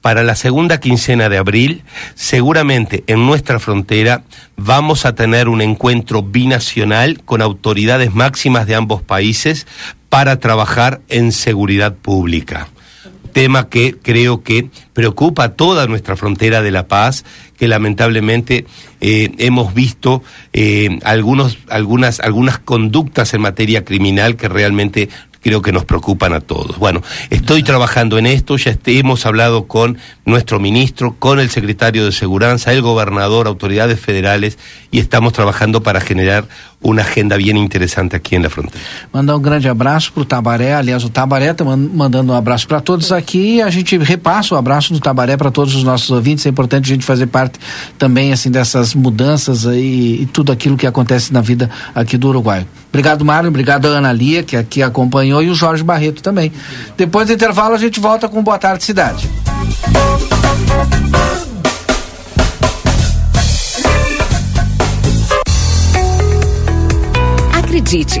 Para la segunda quincena de abril, seguramente en nuestra frontera vamos a tener un encuentro binacional con autoridades máximas de ambos países para trabajar en seguridad pública tema que creo que preocupa toda nuestra frontera de la paz, que lamentablemente eh, hemos visto eh, algunos, algunas, algunas conductas en materia criminal que realmente creo que nos preocupan a todos. Bueno, estoy trabajando en esto, ya este, hemos hablado con nuestro ministro, con el secretario de Seguridad, el gobernador, autoridades federales e estamos trabalhando para generar uma agenda bem interessante aqui na fronteira. Mandar um grande abraço para o Tabaré, aliás, o Tabaré está mandando um abraço para todos aqui e a gente repassa o abraço do Tabaré para todos os nossos ouvintes. É importante a gente fazer parte também assim dessas mudanças e tudo aquilo que acontece na vida aqui do Uruguai. Obrigado, Mário, obrigado Ana Lia, que aqui acompanhou, e o Jorge Barreto também. Depois do intervalo, a gente volta com Boa Tarde Cidade. Acredite,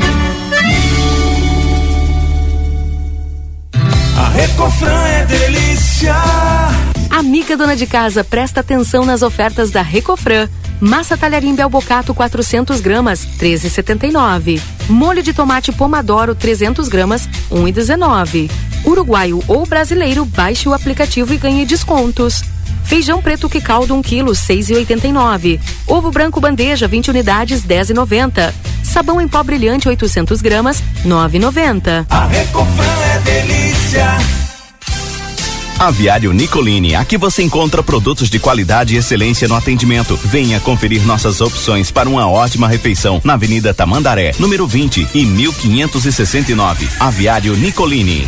Recofran é delícia. Amiga dona de casa, presta atenção nas ofertas da Recofran. Massa talharim belbocato 400 gramas, 13,79. Molho de tomate pomadoro 300 gramas, 1,19. Uruguaio ou brasileiro, baixe o aplicativo e ganhe descontos. Feijão preto que caldo 1 kg, 6,89. Ovo branco bandeja 20 unidades, 10,90. Sabão em pó brilhante 800 gramas, 9,90. A Recofran é delícia. Aviário Nicolini, aqui você encontra produtos de qualidade e excelência no atendimento. Venha conferir nossas opções para uma ótima refeição na Avenida Tamandaré, número 20 e 1569. Aviário Nicolini.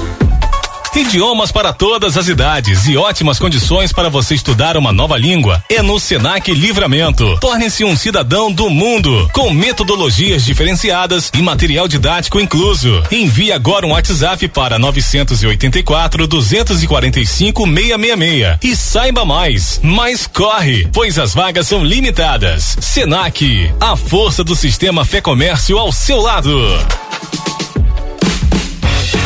Idiomas para todas as idades e ótimas condições para você estudar uma nova língua é no Senac Livramento. Torne-se um cidadão do mundo com metodologias diferenciadas e material didático incluso. Envie agora um WhatsApp para 984 245 666 e saiba mais. Mas corre, pois as vagas são limitadas. Senac, a força do sistema Fé Comércio ao seu lado.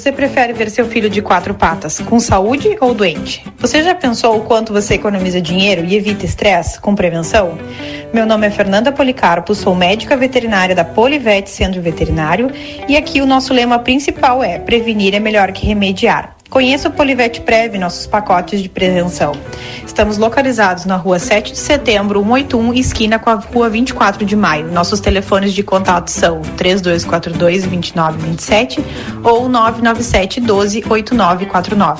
Você prefere ver seu filho de quatro patas com saúde ou doente? Você já pensou o quanto você economiza dinheiro e evita estresse com prevenção? Meu nome é Fernanda Policarpo, sou médica veterinária da Polivete Centro Veterinário e aqui o nosso lema principal é: prevenir é melhor que remediar. Conheça o Polivete Prev, nossos pacotes de prevenção. Estamos localizados na rua 7 de setembro, 181, esquina com a rua 24 de maio. Nossos telefones de contato são 3242-2927 ou 997-12-8949.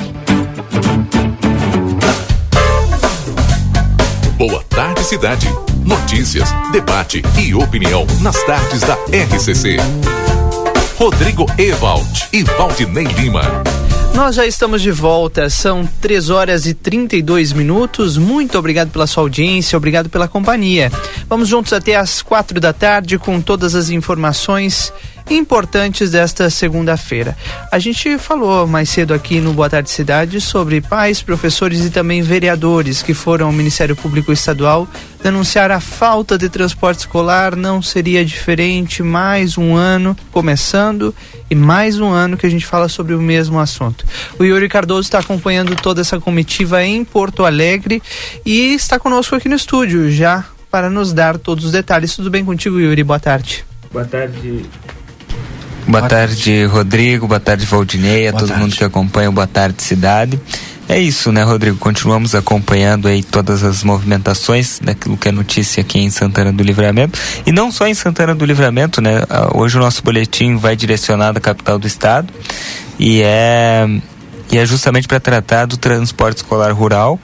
Boa tarde, cidade. Notícias, debate e opinião nas tardes da RCC. Rodrigo Ewald e Valdinei Lima. Nós já estamos de volta, são 3 horas e 32 minutos. Muito obrigado pela sua audiência, obrigado pela companhia. Vamos juntos até às quatro da tarde com todas as informações importantes desta segunda-feira. A gente falou mais cedo aqui no Boa Tarde Cidade sobre pais, professores e também vereadores que foram ao Ministério Público Estadual denunciar a falta de transporte escolar. Não seria diferente, mais um ano começando e mais um ano que a gente fala sobre o mesmo assunto. O Yuri Cardoso está acompanhando toda essa comitiva em Porto Alegre e está conosco aqui no estúdio já para nos dar todos os detalhes. Tudo bem contigo, Yuri? Boa tarde. Boa tarde. Boa tarde, Rodrigo. Boa tarde, Valdinei. A todo tarde. mundo que acompanha Boa Tarde Cidade. É isso, né, Rodrigo? Continuamos acompanhando aí todas as movimentações daquilo que é notícia aqui em Santana do Livramento. E não só em Santana do Livramento, né? Hoje o nosso boletim vai direcionado à capital do estado e é, e é justamente para tratar do transporte escolar rural,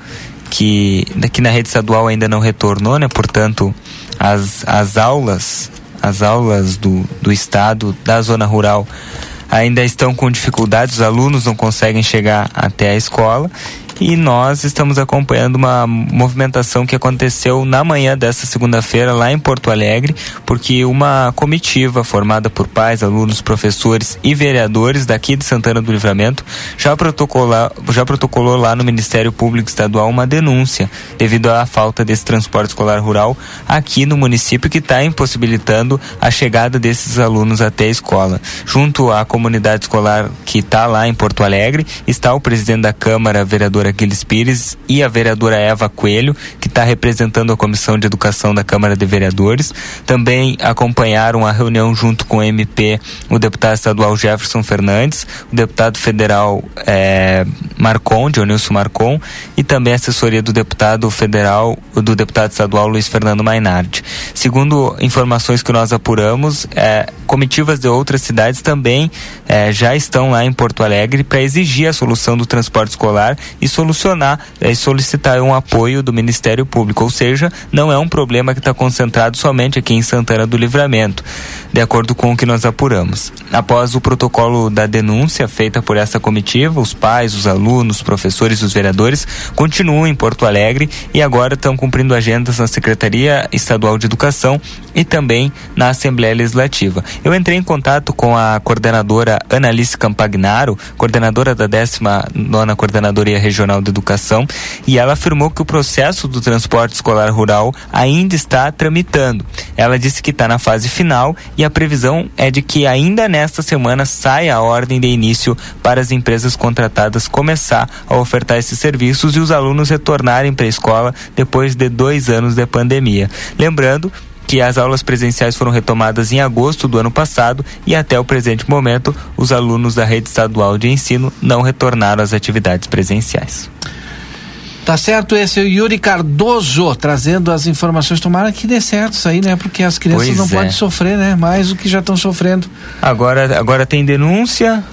que daqui na rede estadual ainda não retornou, né? Portanto, as, as aulas as aulas do, do estado, da zona rural, ainda estão com dificuldades, os alunos não conseguem chegar até a escola e nós estamos acompanhando uma movimentação que aconteceu na manhã desta segunda-feira lá em Porto Alegre, porque uma comitiva formada por pais, alunos, professores e vereadores daqui de Santana do Livramento já protocolou, já protocolou lá no Ministério Público Estadual uma denúncia devido à falta desse transporte escolar rural aqui no município que está impossibilitando a chegada desses alunos até a escola. Junto à comunidade escolar que está lá em Porto Alegre está o presidente da Câmara, vereador vereador Aquiles Pires e a vereadora Eva Coelho, que está representando a Comissão de Educação da Câmara de Vereadores. Também acompanharam a reunião junto com o MP o deputado estadual Jefferson Fernandes, o deputado federal é, Marcon, Dionilson Marcon, e também a assessoria do deputado federal, do deputado estadual Luiz Fernando Mainardi. Segundo informações que nós apuramos, é, comitivas de outras cidades também eh, já estão lá em Porto Alegre para exigir a solução do transporte escolar e solucionar e solicitar um apoio do Ministério Público. Ou seja, não é um problema que está concentrado somente aqui em Santana do Livramento, de acordo com o que nós apuramos. Após o protocolo da denúncia feita por essa comitiva, os pais, os alunos, os professores e os vereadores continuam em Porto Alegre e agora estão cumprindo agendas na Secretaria Estadual de Educação e também na Assembleia Legislativa. Eu entrei em contato com a coordenadora Analice Campagnaro, coordenadora da 19 Coordenadoria Regional de Educação, e ela afirmou que o processo do transporte escolar rural ainda está tramitando. Ela disse que está na fase final e a previsão é de que ainda nesta semana saia a ordem de início para as empresas contratadas começar a ofertar esses serviços e os alunos retornarem para a escola depois de dois anos de pandemia. Lembrando que as aulas presenciais foram retomadas em agosto do ano passado e até o presente momento os alunos da rede estadual de ensino não retornaram às atividades presenciais. Tá certo, esse é o Yuri Cardoso trazendo as informações. Tomara que dê certo isso aí, né? Porque as crianças Pois não é. podem sofrer, né? Mais do que já estão sofrendo. Agora, agora tem denúncia,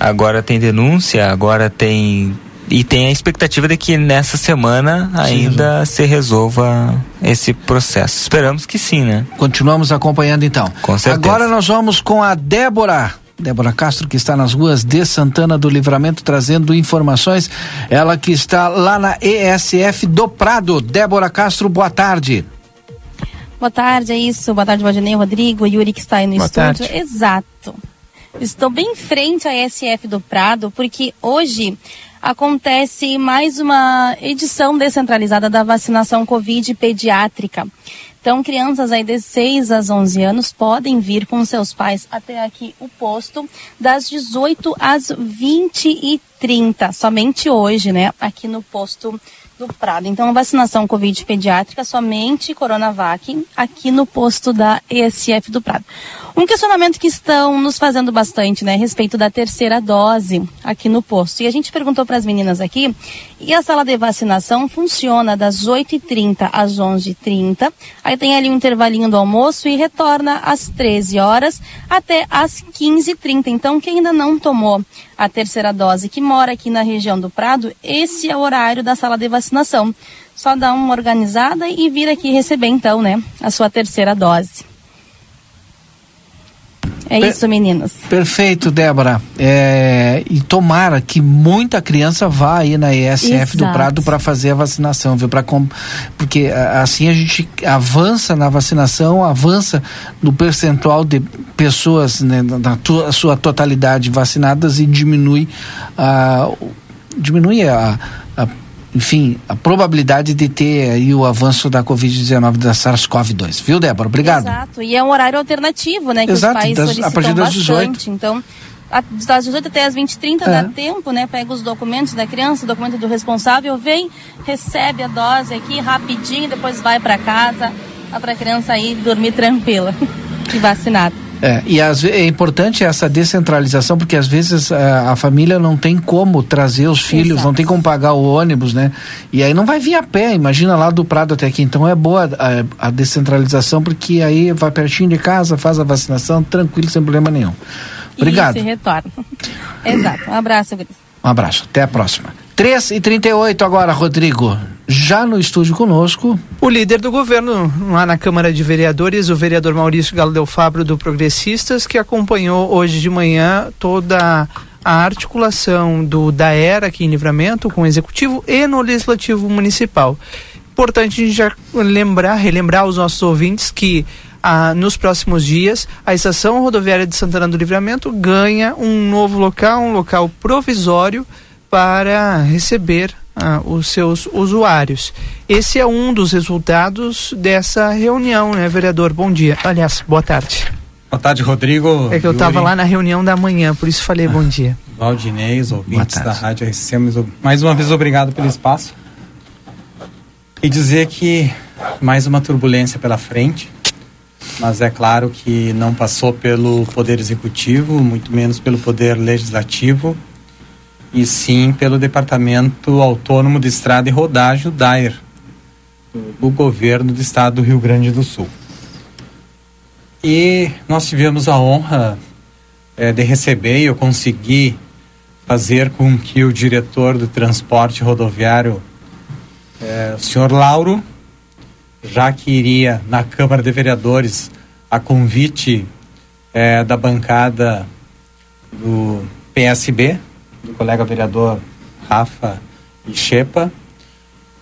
agora tem denúncia, agora tem. E tem a expectativa de que nessa semana ainda se resolva esse processo. Esperamos que sim, né? Continuamos acompanhando então. Com certeza. Agora nós vamos com a Débora. Débora Castro, que está nas ruas de Santana do Livramento, trazendo informações. Ela que está lá na ESF do Prado. Débora Castro, boa tarde. Boa tarde, é isso. Boa tarde, Valdinei, Rodrigo, Yuri que está aí no Boa estúdio. tarde. Exato. Estou bem em frente à SF do Prado, porque hoje acontece mais uma edição descentralizada da vacinação Covid pediátrica. Então, crianças aí de 6 a 11 anos podem vir com seus pais até aqui o posto das 18 às 20 e 30, somente hoje, né? Aqui no posto do Prado. Então, vacinação Covid pediátrica, somente Coronavac, aqui no posto da ESF do Prado. Um questionamento que estão nos fazendo bastante, né, a respeito da terceira dose aqui no posto. E a gente perguntou para as meninas aqui, e a sala de vacinação funciona das 8h30 às 11h30. Aí tem ali um intervalinho do almoço e retorna às 13 horas até às 15h30. Então, quem ainda não tomou a terceira dose, que mora aqui na região do Prado, esse é o horário da sala de vacinação. Só dá uma organizada e vir aqui receber, então, né, a sua terceira dose. É Per- isso, meninas. Perfeito, Débora. É, e tomara que muita criança vá aí na ESF do Exato. Prado para fazer a vacinação, viu? Pra com, porque assim a gente avança na vacinação, avança no percentual de pessoas né, na tua- sua totalidade vacinadas e diminui a diminui a, a- enfim, a probabilidade de ter aí o avanço da Covid-19 da SARS-CoV-2. Viu, Débora? Obrigado. Exato. E é um horário alternativo, né? Que Exato, os pais das- a partir das 18. bastante. Então, a- das 18 até as 20 30 É. dá tempo, né? Pega os documentos da criança, o documento do responsável, vem, recebe a dose aqui rapidinho, depois vai para casa, dá pra criança aí dormir tranquila (laughs) e vacinada. É, e ve- é importante essa descentralização, porque às vezes a, a família não tem como trazer os filhos, Exato. não tem como pagar o ônibus, né? E aí não vai vir a pé, imagina lá do Prado até aqui. Então é boa a, a descentralização, porque aí vai pertinho de casa, faz a vacinação, tranquilo, sem problema nenhum. Obrigado. E se retorna. Exato. Um abraço, Gris. Um abraço, até a próxima. 3 e 38 agora, Rodrigo. Já no estúdio conosco. O líder do governo lá na Câmara de Vereadores, o vereador Maurício Galo Del Fabro do Progressistas, que acompanhou hoje de manhã toda a articulação do da era aqui em Livramento com o executivo e no legislativo municipal. Importante a gente já lembrar, relembrar aos nossos ouvintes que ah, nos próximos dias a estação rodoviária de Santana do Livramento ganha um novo local, um local provisório para receber ah, os seus usuários. Esse é um dos resultados dessa reunião, né, vereador? Bom dia. Aliás, boa tarde. Boa tarde, Rodrigo. É que eu estava lá na reunião da manhã, por isso falei bom dia. Valdinei, os ouvintes da. Rádio RCM, mais uma vez obrigado pelo espaço. E dizer que mais uma turbulência pela frente, mas é claro que não passou pelo Poder Executivo, muito menos pelo Poder Legislativo, e sim pelo Departamento Autônomo de Estrada e Rodagem, o DAER, do governo do estado do Rio Grande do Sul. E nós tivemos a honra é, de receber e eu consegui fazer com que o diretor do transporte rodoviário, é, o senhor Lauro, já que iria na Câmara de Vereadores a convite é, da bancada do PSB, do colega vereador Rafa e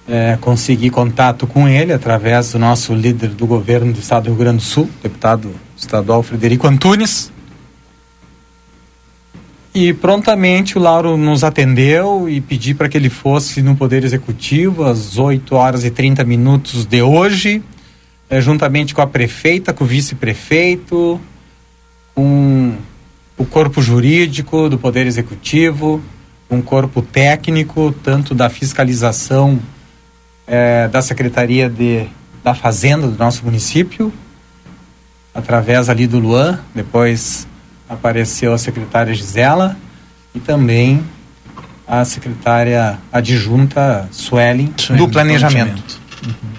é, consegui contato com ele através do nosso líder do governo do estado do Rio Grande do Sul, deputado estadual Frederico Antunes. E prontamente o Lauro nos atendeu e pedi para que ele fosse no Poder Executivo às 8 horas e 30 minutos de hoje, é, juntamente com a prefeita, com o vice-prefeito, com o corpo jurídico do Poder Executivo, um corpo técnico, tanto da fiscalização é, da Secretaria de, da Fazenda do nosso município, através ali do Luan, depois apareceu a secretária Gisela e também a secretária adjunta Suelen, do planejamento. Uhum.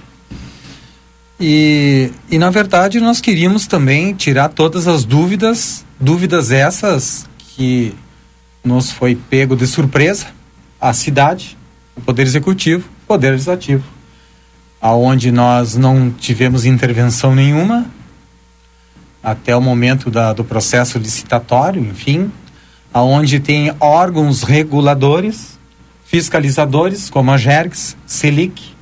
E, e na verdade nós queríamos também tirar todas as dúvidas, dúvidas essas que nos foi pego de surpresa, a cidade, o Poder Executivo, Poder Legislativo, aonde nós não tivemos intervenção nenhuma até o momento da, do processo licitatório, enfim, aonde tem órgãos reguladores, fiscalizadores, como a GERGS, SELIC,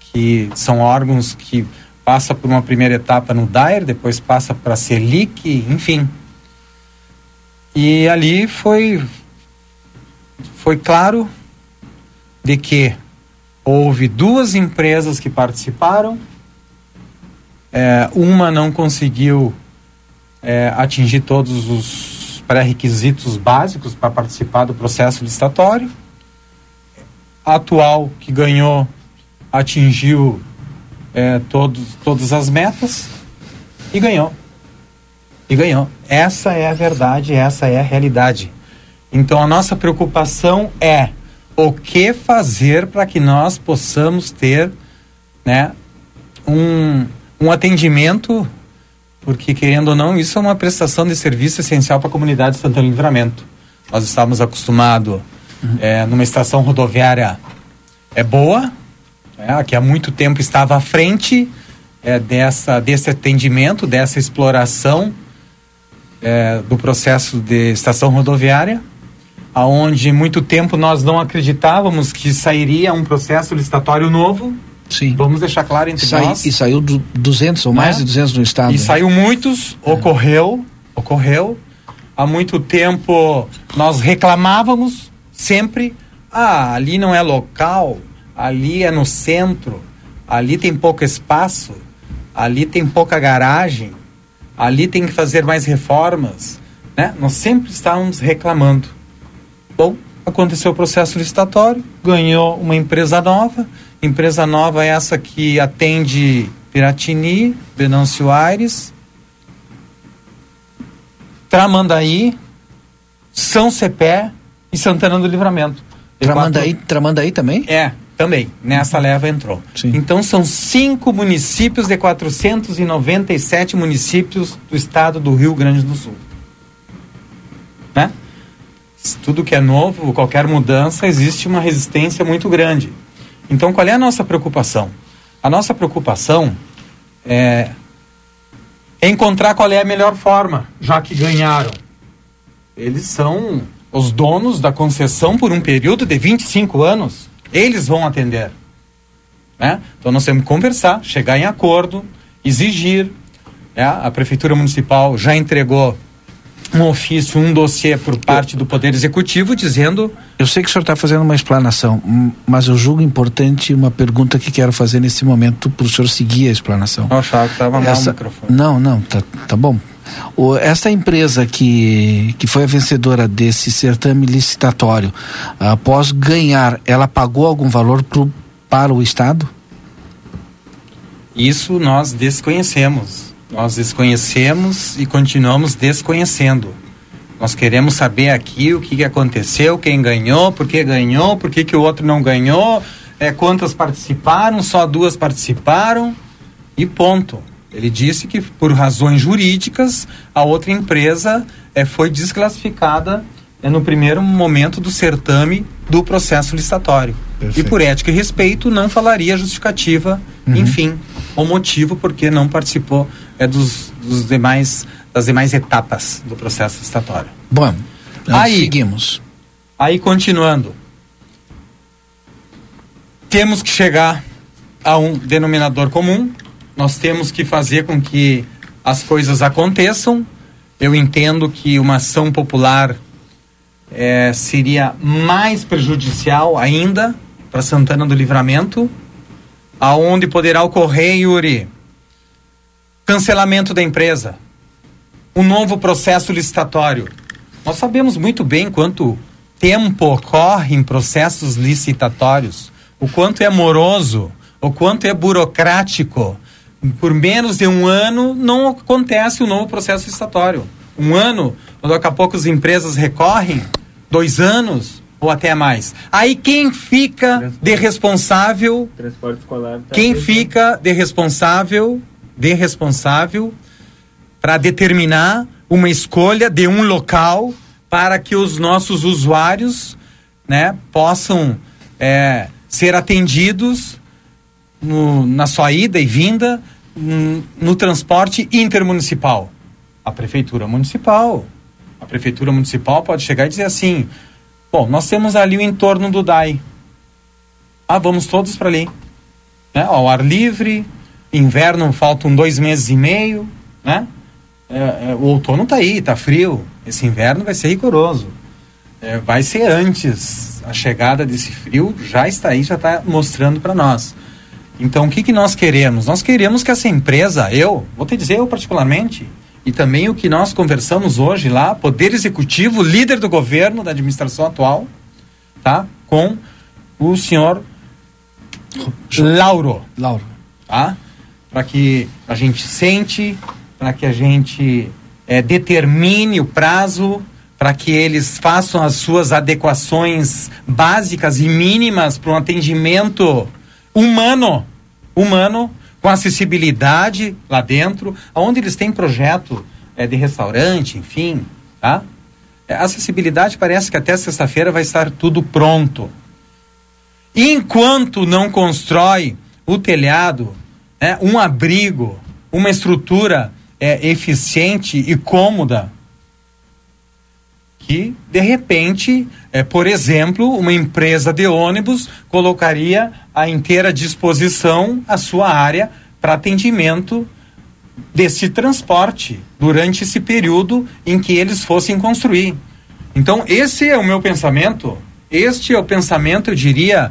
que são órgãos que passa por uma primeira etapa no DAIR, depois passa para a SELIC, enfim. E ali foi foi claro de que houve duas empresas que participaram, é, uma não conseguiu é, atingir todos os pré-requisitos básicos para participar do processo licitatório. A atual que ganhou atingiu é, todos, todas as metas e ganhou. E ganhou. Essa é a verdade, essa é a realidade. Então a nossa preocupação é o que fazer para que nós possamos ter né, um, um atendimento, porque querendo ou não, isso é uma prestação de serviço essencial para a comunidade de Santana Livramento. Nós estamos acostumados uhum. é, numa estação rodoviária é boa, é, que há muito tempo estava à frente é, dessa, desse atendimento, dessa exploração é, do processo de estação rodoviária aonde muito tempo nós não acreditávamos que sairia um processo licitatório novo. Sim. Vamos deixar claro entre Sai, nós. E saiu do 200 ou né? mais de 200 no estado. E né? saiu muitos, é. ocorreu, ocorreu. Há muito tempo nós reclamávamos sempre, ah, ali não é local, ali é no centro, ali tem pouco espaço, ali tem pouca garagem, ali tem que fazer mais reformas, né? Nós sempre estávamos reclamando. Bom, aconteceu o processo licitatório, ganhou uma empresa nova, empresa nova é essa que atende Piratini, Venâncio Aires, Tramandaí, São Cepé e Santana do Livramento. Tramandaí. Tramandaí também? É, também. Nessa leva entrou. Sim. Então são cinco municípios de 497 municípios do estado do Rio Grande do Sul. Né? tudo que é novo, qualquer mudança, existe uma resistência muito grande. Então, qual é a nossa preocupação? A nossa preocupação é encontrar qual é a melhor forma, já que ganharam. Eles são os donos da concessão por um período de 25 anos. Eles vão atender. Né? Então, nós temos que conversar, chegar em acordo, exigir. Né? A Prefeitura Municipal já entregou um ofício, um dossiê por parte do Poder Executivo dizendo. Eu sei que o senhor está fazendo uma explanação, mas eu julgo importante uma pergunta que quero fazer nesse momento para o senhor seguir a explanação. Eu achava que estava mal Essa... o microfone. Não, não, tá, tá bom. O, essa empresa que, que foi a vencedora desse certame licitatório, após ganhar, ela pagou algum valor pro, para o Estado? Isso nós desconhecemos. Nós desconhecemos e continuamos desconhecendo. Nós queremos saber aqui o que, que aconteceu, quem ganhou, por que ganhou, por que, que o outro não ganhou, é, quantas participaram, só duas participaram e ponto. Ele disse que por razões jurídicas a outra empresa eh, foi desclassificada eh, no primeiro momento do certame do processo licitatório. Perfeito. E por ética e respeito não falaria justificativa, Uhum. enfim, o motivo porque não participou eh, dos, dos demais das demais etapas do processo licitatório. Bom, aí seguimos. Aí continuando, temos que chegar a um denominador comum. Nós temos que fazer com que as coisas aconteçam. Eu entendo que uma ação popular eh, seria mais prejudicial ainda para Santana do Livramento, aonde poderá ocorrer, Yuri, cancelamento da empresa, um novo processo licitatório. Nós sabemos muito bem quanto tempo corre em processos licitatórios, o quanto é moroso, o quanto é burocrático. Por menos de um ano não acontece o novo processo licitatório. Um ano, quando daqui a pouco as empresas recorrem, dois anos ou até mais. Aí quem fica de responsável Transporte escolar. tá quem fica de responsável, de responsável para determinar uma escolha de um local para que os nossos usuários, né, possam é, ser atendidos no- na sua ida e vinda hum, no transporte intermunicipal. A prefeitura municipal, a prefeitura municipal pode chegar e dizer assim: bom, nós temos ali o entorno do DAI. Ah, vamos todos para ali né? Ao ar livre, inverno faltam dois meses e meio, né? É, é, o outono tá aí, tá frio. Esse inverno vai ser rigoroso. É, vai ser antes. A chegada desse frio já está aí, já está mostrando para nós. Então, o que, que nós queremos? Nós queremos que essa empresa, eu, vou te dizer eu particularmente, e também o que nós conversamos hoje lá, Poder Executivo, líder do governo, da administração atual, tá? Com o senhor Lauro. Lauro. Tá? Para que a gente sente, para que a gente eh, determine o prazo, para que eles façam as suas adequações básicas e mínimas para um atendimento humano, humano, com acessibilidade lá dentro, onde eles têm projeto eh, de restaurante, enfim, tá? Eh, acessibilidade parece que até sexta-feira vai estar tudo pronto. Enquanto não constrói o telhado, né, um abrigo, uma estrutura é, eficiente e cômoda, que de repente, é, por exemplo, uma empresa de ônibus colocaria à inteira disposição a sua área para atendimento desse transporte durante esse período em que eles fossem construir. Então, esse é o meu pensamento. Este é o pensamento, eu diria,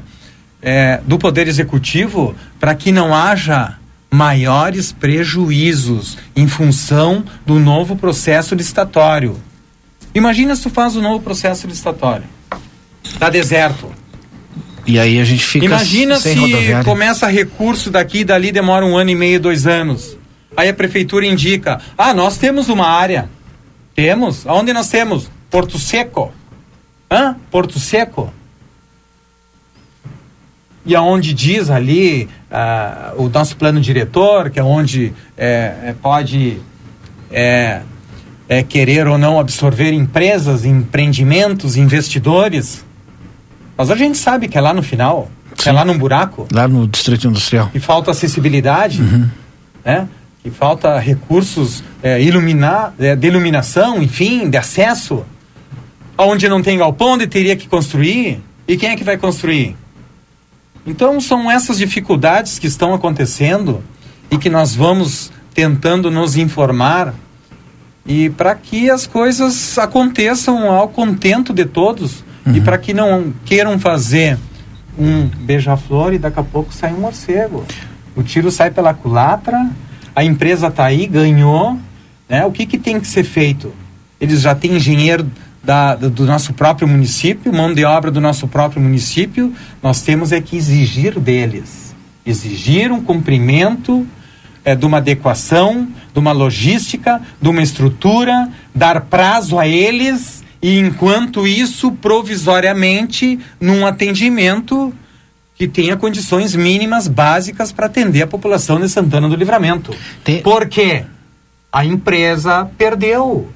é, do Poder Executivo para que não haja maiores prejuízos em função do novo processo licitatório. Imagina se tu faz o novo processo licitatório. Tá deserto. E aí a gente fica Imagina se rodoviária. começa recurso daqui e dali demora um ano e meio, dois anos. Aí a prefeitura indica: ah, nós temos uma área. Temos? Aonde nós temos? Porto Seco. Hã? Porto Seco. E aonde diz ali ah, o nosso plano diretor, que é onde é, pode é, é, querer ou não absorver empresas, empreendimentos, investidores. Mas a gente sabe que é lá no final, que é lá num buraco, Lá no Distrito Industrial. que falta acessibilidade, né? que falta recursos é, iluminar, é, de iluminação, enfim, de acesso. Onde não tem galpão, onde teria que construir. E quem é que vai construir? Então são essas dificuldades que estão acontecendo e que nós vamos tentando nos informar e para que as coisas aconteçam ao contento de todos e para que não queiram fazer um beija-flor e daqui a pouco sai um morcego. O tiro sai pela culatra, a empresa está aí, ganhou, né? O que, que tem que ser feito? Eles já têm engenheiro da, do nosso próprio município, mão de obra do nosso próprio município, nós temos é que exigir deles. Exigir um cumprimento é, de uma adequação, de uma logística, de uma estrutura, dar prazo a eles e enquanto isso, provisoriamente, num atendimento que tenha condições mínimas básicas para atender a população de Santana do Livramento. Por quê? A empresa perdeu.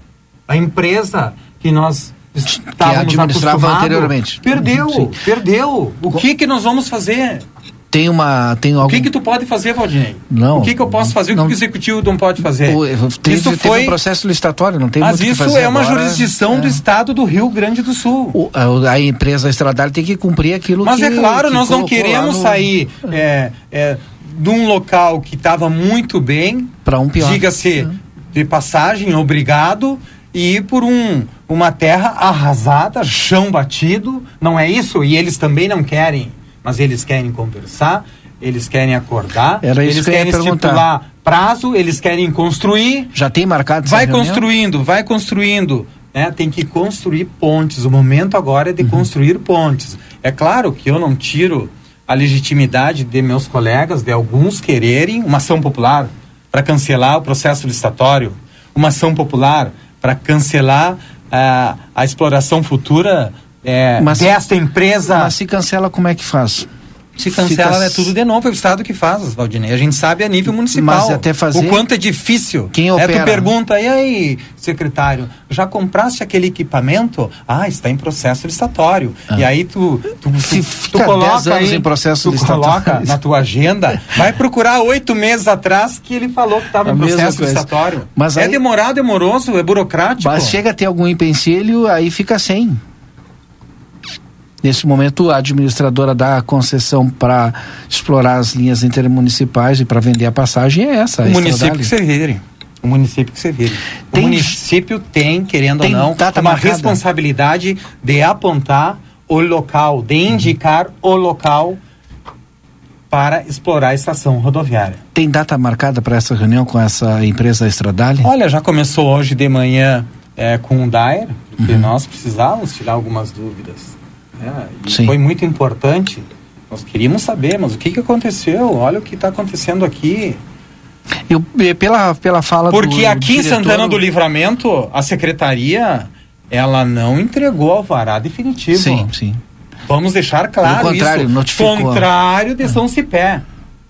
A empresa que nós estávamos administrava acostumados, anteriormente. Perdeu, Sim. perdeu. O que que nós vamos fazer? Tem uma. Tem algum... O que que tu pode fazer, Valdinei? Não. O que que eu posso fazer? O que o executivo não pode fazer? O- teve, isso teve foi um processo licitatório, não tem Mas isso é uma agora. jurisdição do estado do Rio Grande do Sul. O- a, a empresa estradária tem que cumprir aquilo Mas que é claro, que nós não queremos no- sair é, é, de um local que estava muito bem, para um pior. diga-se de passagem, obrigado, e ir por um, uma terra arrasada, chão batido, não é isso? E eles também não querem, mas eles querem conversar, eles querem acordar, Era isso eles que querem estipular prazo, eles querem construir. Já tem marcado Vai reunião? construindo, vai construindo. Né? Tem que construir pontes. O momento agora é de construir pontes. É claro que eu não tiro a legitimidade de meus colegas, de alguns quererem uma ação popular para cancelar o processo licitatório, uma ação popular para cancelar ah, a exploração futura eh, Mas- desta empresa. Mas se cancela, como é que faz? Se cancela, Fica- é tudo de novo, é o Estado que faz, Valdinei. A gente sabe a nível municipal. Mas até fazer- O quanto é difícil. Quem É, opera? tu pergunta, e aí, secretário, já compraste aquele equipamento? Ah, está em processo licitatório. E aí tu, tu, tu, tu 10 coloca aí, em processo tu licitatório. coloca na tua agenda, vai procurar oito meses atrás que ele falou que estava em processo licitatório. Mas é aí- demorado, é moroso, é burocrático. Mas chega a ter algum empecilho, aí fica sem. Nesse momento, a administradora dá a concessão para explorar as linhas intermunicipais e para vender a passagem é essa. O município que você vire. O município que vire. Tem- o município tem, querendo tem ou não, uma marcada? responsabilidade de apontar o local, de Uhum. indicar o local para explorar a estação rodoviária. Tem data marcada para essa reunião com essa empresa Estradale? Olha, já começou hoje de manhã é, com o Dair, porque Uhum. nós precisávamos tirar algumas dúvidas. Né? Foi muito importante. Nós queríamos saber, mas o que, que aconteceu? Olha o que está acontecendo aqui. Eu, eh, pela, pela fala Porque do aqui em diretor- Santana do Livramento, a secretaria, ela não entregou alvará definitivo. Sim, sim. Vamos deixar claro Pelo contrário, isso. notificou. Contrário de São Cipé.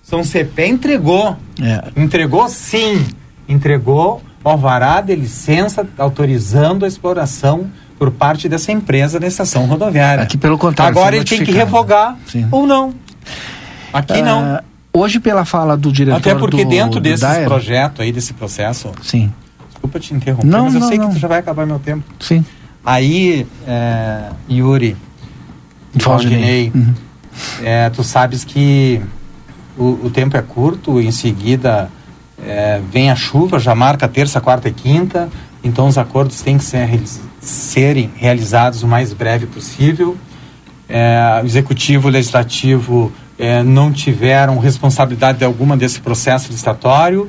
São Cipé entregou. É. Entregou sim. Entregou o alvará de licença autorizando a exploração por parte dessa empresa da estação rodoviária. Aqui pelo contrário. Agora ele tem que revogar Sim. ou não. Aqui não. Ah, Hoje, pela fala do diretor Até porque do, dentro do desses Daer- projetos aí, desse processo, Sim, desculpa te interromper, Não, mas eu não, sei não. que tu já vai acabar meu tempo. sim. Aí, é, Yuri, Valdinei. Valdinei, é, tu sabes que o, o tempo é curto, em seguida é, vem a chuva, já marca terça, quarta e quinta, então os acordos têm que ser, serem realizados o mais breve possível. É, o executivo e o legislativo é, não tiveram responsabilidade alguma desse processo licitatório,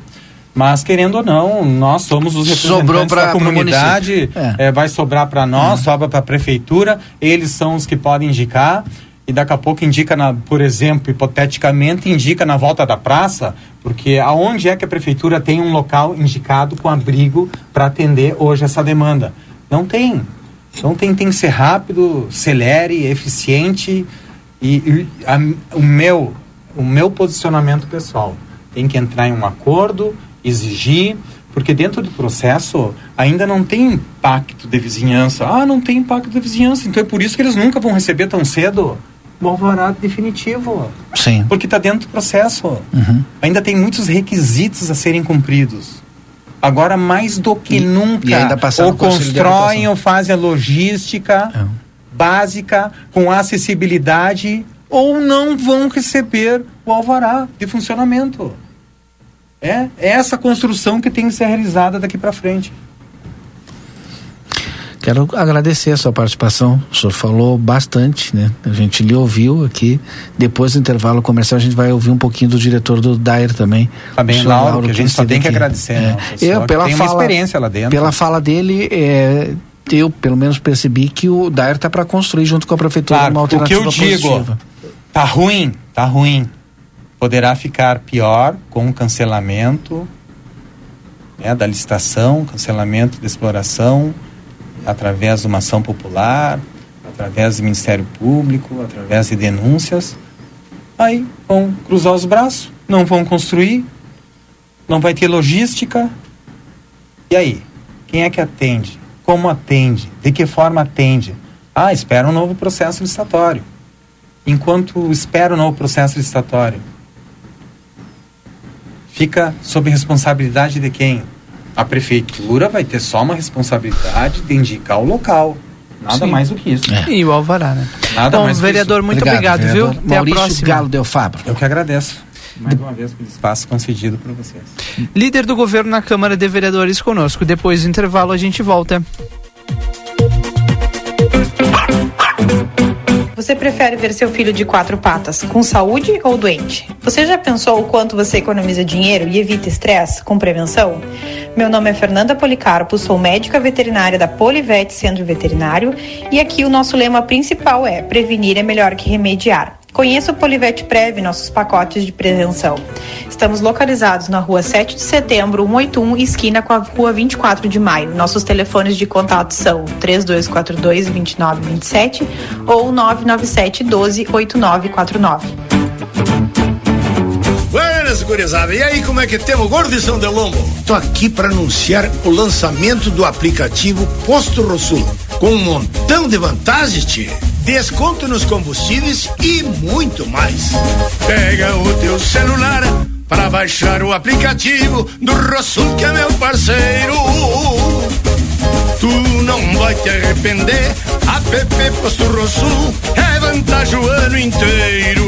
mas querendo ou não, nós somos os representantes pra- da comunidade. É. é, vai sobrar para nós, sobra para a prefeitura, eles são os que podem indicar. E daqui a pouco indica, na, por exemplo, hipoteticamente, indica na volta da praça, porque aonde é que a prefeitura tem um local indicado com abrigo para atender hoje essa demanda? Não tem. Então tem, tem que ser rápido, celere, eficiente e, e a- o, meu, o meu posicionamento pessoal tem que entrar em um acordo, exigir, porque dentro do processo ainda não tem impacto de vizinhança. Ah, não tem impacto de vizinhança, então é por isso que eles nunca vão receber tão cedo o alvará definitivo. Sim. Porque está dentro do processo. Uhum. Ainda tem muitos requisitos a serem cumpridos. Agora, mais do que nunca, e ainda passar ou constroem ou fazem a logística básica com acessibilidade ou não vão receber o alvará de funcionamento. É, é essa construção que tem que ser realizada daqui para frente. Quero agradecer a sua participação. O senhor falou bastante, né? A gente lhe ouviu aqui. Depois do intervalo comercial, a gente vai ouvir um pouquinho do diretor do Dair também. Tá bem, O senhor Lauro, que a gente só tem que aqui. agradecer, É. né? Pessoal Eu, pela tem uma fala, experiência lá dentro. Pela fala dele, é, eu pelo menos percebi que o Dair está para construir junto com a prefeitura Claro, uma o que alternativa eu digo, positiva. tá ruim, tá ruim. Poderá ficar pior com o cancelamento né, da licitação, cancelamento da exploração, através de uma ação popular, através do Ministério Público, através de denúncias. Aí vão cruzar os braços, não vão construir, não vai ter logística. E aí? Quem é que atende? Como atende? De que forma atende? Ah, espera um novo processo licitatório. Enquanto espera um novo processo licitatório, fica sob responsabilidade de quem? A prefeitura vai ter só uma responsabilidade de indicar o local. Nada Sim. mais do que isso. E o Alvará, né? Nada Bom, mais do que vereador, isso. muito obrigado, viu? Até Maurício a próxima. Galo Del Fabro. Eu que agradeço. Mais uma vez pelo espaço concedido para vocês. Líder do governo na Câmara de Vereadores conosco. Depois do intervalo a gente volta. Você prefere ver seu filho de quatro patas com saúde ou doente? Você já pensou o quanto você economiza dinheiro e evita estresse com prevenção? Meu nome é Fernanda Policarpo, sou médica veterinária da Polivete Centro Veterinário e aqui o nosso lema principal é: prevenir é melhor que remediar. Conheça o Polivete Prev, nossos pacotes de prevenção. Estamos localizados na rua 7 de setembro, 181, esquina com a rua 24 de maio. Nossos telefones de contato são 3242-2927 ou 997 12 8949. Buenas, gurizada. E aí, como é que temos, gordo de São Delombo? Tô aqui para anunciar o lançamento do aplicativo Posto Rosul, com um montão de vantagens, tchê. Desconto nos combustíveis e muito mais. Pega o teu celular para baixar o aplicativo do Rosul, que é meu parceiro. Tu não vai te arrepender. App Posto Rosul é vantagem o ano inteiro.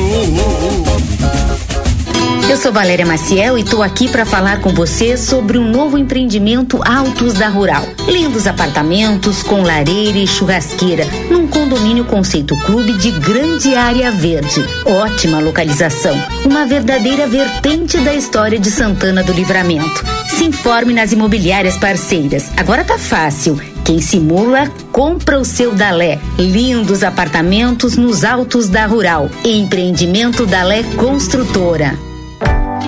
Eu sou Valéria Maciel e estou aqui para falar com você sobre um novo empreendimento Altos da Rural. Lindos apartamentos com lareira e churrasqueira, num condomínio conceito clube de grande área verde. Ótima localização, uma verdadeira vertente da história de Santana do Livramento. Se informe nas imobiliárias parceiras. Agora tá fácil. Quem simula, compra o seu Dalé. Lindos apartamentos nos Altos da Rural. Empreendimento Dalé Construtora.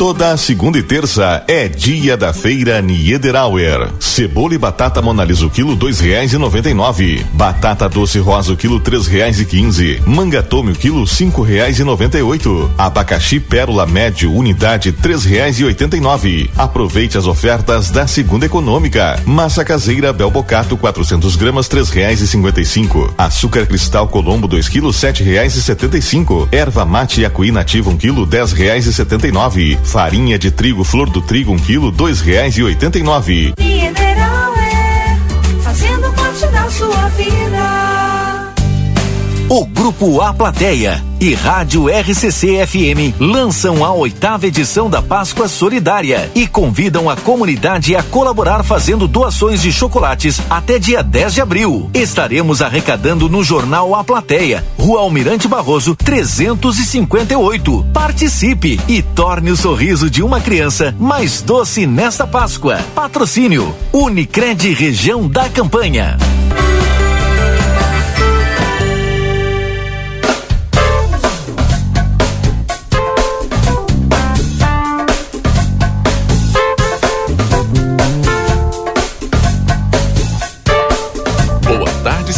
Toda segunda e terça é dia da feira Niederauer. Cebola e batata monalisa o quilo dois reais e noventa e nove. Batata doce rosa o quilo três reais e quinze. Manga tome o quilo cinco reais e noventa e oito. Abacaxi pérola médio unidade três reais e oitenta e nove. Aproveite as ofertas da segunda econômica. Massa caseira Belbocato 400 gramas três reais e cinquenta e cinco. Açúcar cristal Colombo 2 quilos sete reais e setenta e cinco. Erva mate Acuí nativa um quilo dez reais e setenta e nove. Farinha de trigo flor do trigo um quilo dois reais e oitenta e nove. Mineral é fazendo parte da sua vida. O Grupo A Plateia e Rádio RCC FM lançam a oitava edição da Páscoa Solidária e convidam a comunidade a colaborar fazendo doações de chocolates até dia 10 de abril. Estaremos arrecadando no jornal A Plateia, Rua Almirante Barroso, 358. Participe e torne o sorriso de uma criança mais doce nesta Páscoa. Patrocínio Unicred Região da Campanha.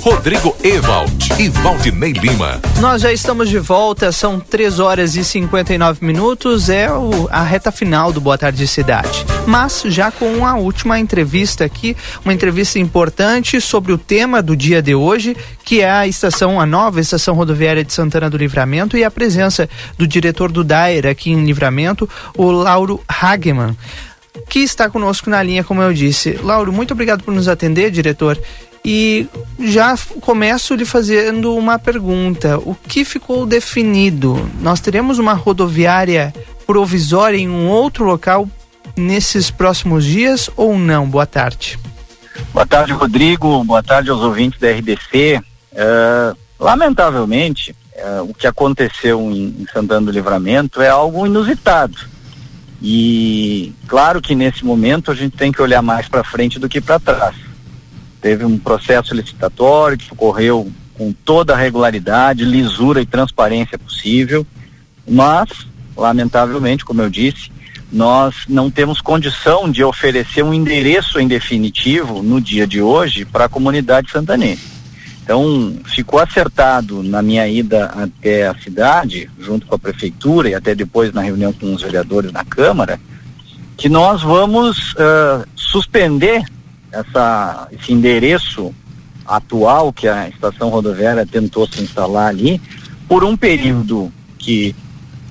Rodrigo Ewald e Valdinei Lima. Nós já estamos de volta, são 3 horas e 59 minutos, é o- a reta final do Boa Tarde Cidade. Mas já com a última entrevista aqui, uma entrevista importante sobre o tema do dia de hoje, que é a estação, a nova estação rodoviária de Santana do Livramento e a presença do diretor do DAER aqui em Livramento, o Lauro Hageman que está conosco na linha, como eu disse. Lauro, muito obrigado por nos atender, diretor. E já começo lhe fazendo uma pergunta: o que ficou definido? Nós teremos uma rodoviária provisória em um outro local nesses próximos dias ou não? Boa tarde. Boa tarde, Rodrigo. Boa tarde aos ouvintes da RDC. Eh, lamentavelmente, eh, o que aconteceu em, em Santana do Livramento é algo inusitado. E claro que nesse momento a gente tem que olhar mais para frente do que para trás. Teve um processo licitatório que ocorreu com toda a regularidade, lisura e transparência possível, mas, lamentavelmente, como eu disse, nós não temos condição de oferecer um endereço em definitivo no dia de hoje para a comunidade santanense. Então, ficou acertado na minha ida até a cidade, junto com a prefeitura e até depois na reunião com os vereadores na Câmara, que nós vamos ah, suspender essa, esse endereço atual que a estação rodoviária tentou se instalar ali por um período que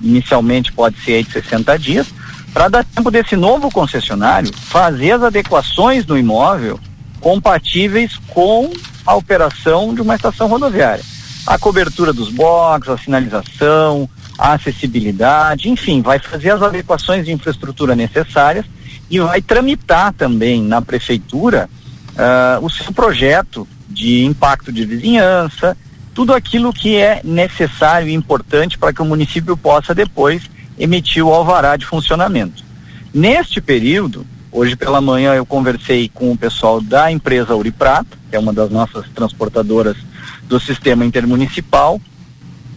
inicialmente pode ser de 60 dias, para dar tempo desse novo concessionário fazer as adequações no imóvel compatíveis com a operação de uma estação rodoviária. A cobertura dos boxes, a sinalização, a acessibilidade, enfim, vai fazer as adequações de infraestrutura necessárias e vai tramitar também na prefeitura ah, o seu projeto de impacto de vizinhança, tudo aquilo que é necessário e importante para que o município possa depois emitir o alvará de funcionamento. Neste período, hoje pela manhã eu conversei com o pessoal da empresa Uriprata, que é uma das nossas transportadoras do sistema intermunicipal,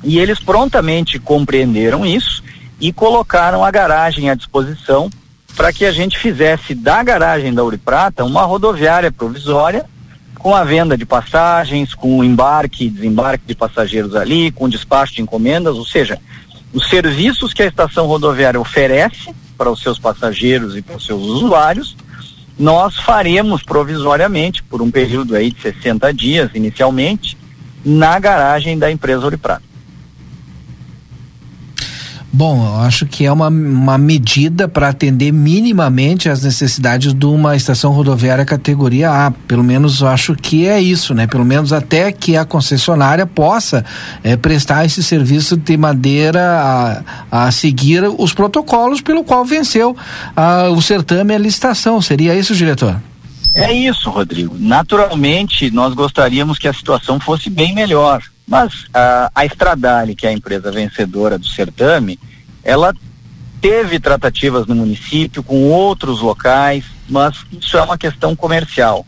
e eles prontamente compreenderam isso e colocaram a garagem à disposição para que a gente fizesse da garagem da Uriprata uma rodoviária provisória com a venda de passagens, com o embarque e desembarque de passageiros ali, com despacho de encomendas, ou seja, os serviços que a estação rodoviária oferece para os seus passageiros e para os seus usuários, nós faremos provisoriamente, por um período aí de 60 dias inicialmente, na garagem da empresa Uriprata. Bom, eu acho que é uma, uma medida para atender minimamente as necessidades de uma estação rodoviária categoria A. Pelo menos eu acho que é isso, né? Pelo menos até que a concessionária possa eh, prestar esse serviço de maneira a, a seguir os protocolos pelo qual venceu ah, o certame e a licitação. Seria isso, diretor? É isso, Rodrigo. Naturalmente, nós gostaríamos que a situação fosse bem melhor. Mas a, a Estradale, que é a empresa vencedora do certame, ela teve tratativas no município com outros locais, mas isso é uma questão comercial.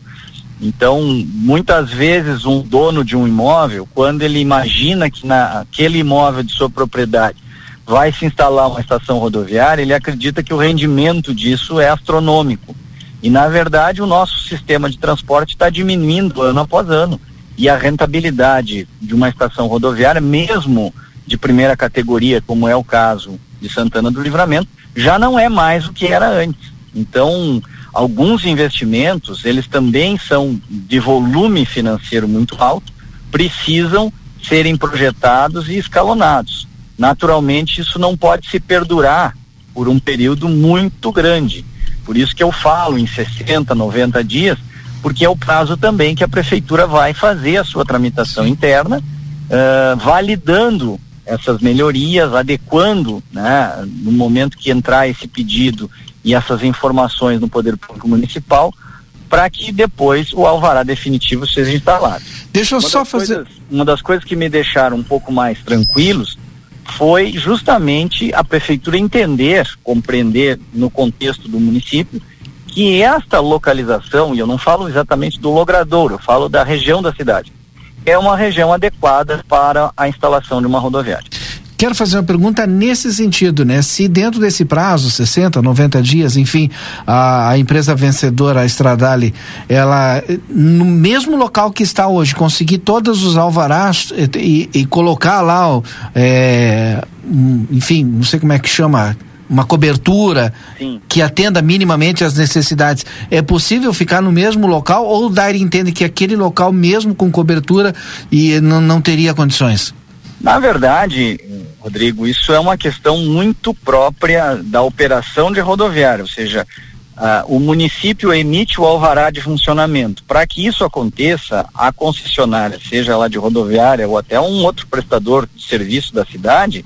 Então, muitas vezes um dono de um imóvel, quando ele imagina que naquele imóvel de sua propriedade vai se instalar uma estação rodoviária, ele acredita que o rendimento disso é astronômico. E na verdade o nosso sistema de transporte está diminuindo ano após ano. E a rentabilidade de uma estação rodoviária, mesmo de primeira categoria, como é o caso de Santana do Livramento, já não é mais o que era antes. Então, alguns investimentos, eles também são de volume financeiro muito alto, precisam serem projetados e escalonados. Naturalmente, isso não pode se perdurar por um período muito grande. Por isso que eu falo em 60, 90 dias, porque é o prazo também que a prefeitura vai fazer a sua tramitação interna, uh, validando essas melhorias, adequando, né, no momento que entrar esse pedido e essas informações no Poder Público Municipal, para que depois o alvará definitivo seja instalado. Deixa eu uma só fazer. Coisas, uma das coisas que me deixaram um pouco mais tranquilos foi justamente a prefeitura entender, compreender no contexto do município que esta localização, e eu não falo exatamente do logradouro, eu falo da região da cidade, é uma região adequada para a instalação de uma rodoviária. Quero fazer uma pergunta nesse sentido, né? Se dentro desse prazo, 60, 90 dias, enfim, a, a empresa vencedora, a Estradale, ela, no mesmo local que está hoje, conseguir todos os alvarás e, e, e colocar lá, é, enfim, não sei como é que chama, uma cobertura Sim. que atenda minimamente às necessidades. É possível ficar no mesmo local ou dar entende que aquele local mesmo com cobertura e não, não teria condições? Na verdade, Rodrigo, isso é uma questão muito própria da operação de rodoviária, ou seja, ah, o município emite o alvará de funcionamento. Para que isso aconteça, a concessionária, seja ela de rodoviária ou até um outro prestador de serviço da cidade,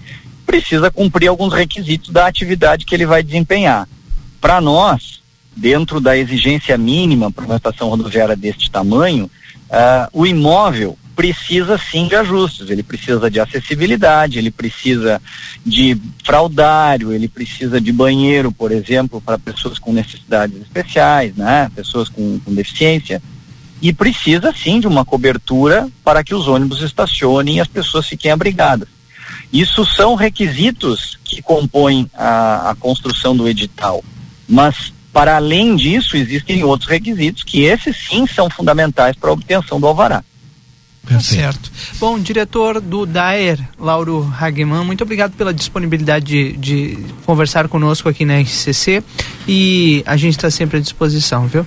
precisa cumprir alguns requisitos da atividade que ele vai desempenhar. Para nós, dentro da exigência mínima para uma estação rodoviária deste tamanho, uh, o imóvel precisa sim de ajustes, ele precisa de acessibilidade, ele precisa de fraudário, ele precisa de banheiro, por exemplo, para pessoas com necessidades especiais, né? pessoas com, com deficiência, e precisa sim de uma cobertura para que os ônibus estacionem e as pessoas fiquem abrigadas. Isso são requisitos que compõem a, a construção do edital, mas para além disso, existem outros requisitos que esses sim são fundamentais para a obtenção do alvará. Tá certo. Bom, diretor do DAER, Lauro Hageman, muito obrigado pela disponibilidade de, de conversar conosco aqui na RCC e a gente está sempre à disposição, viu?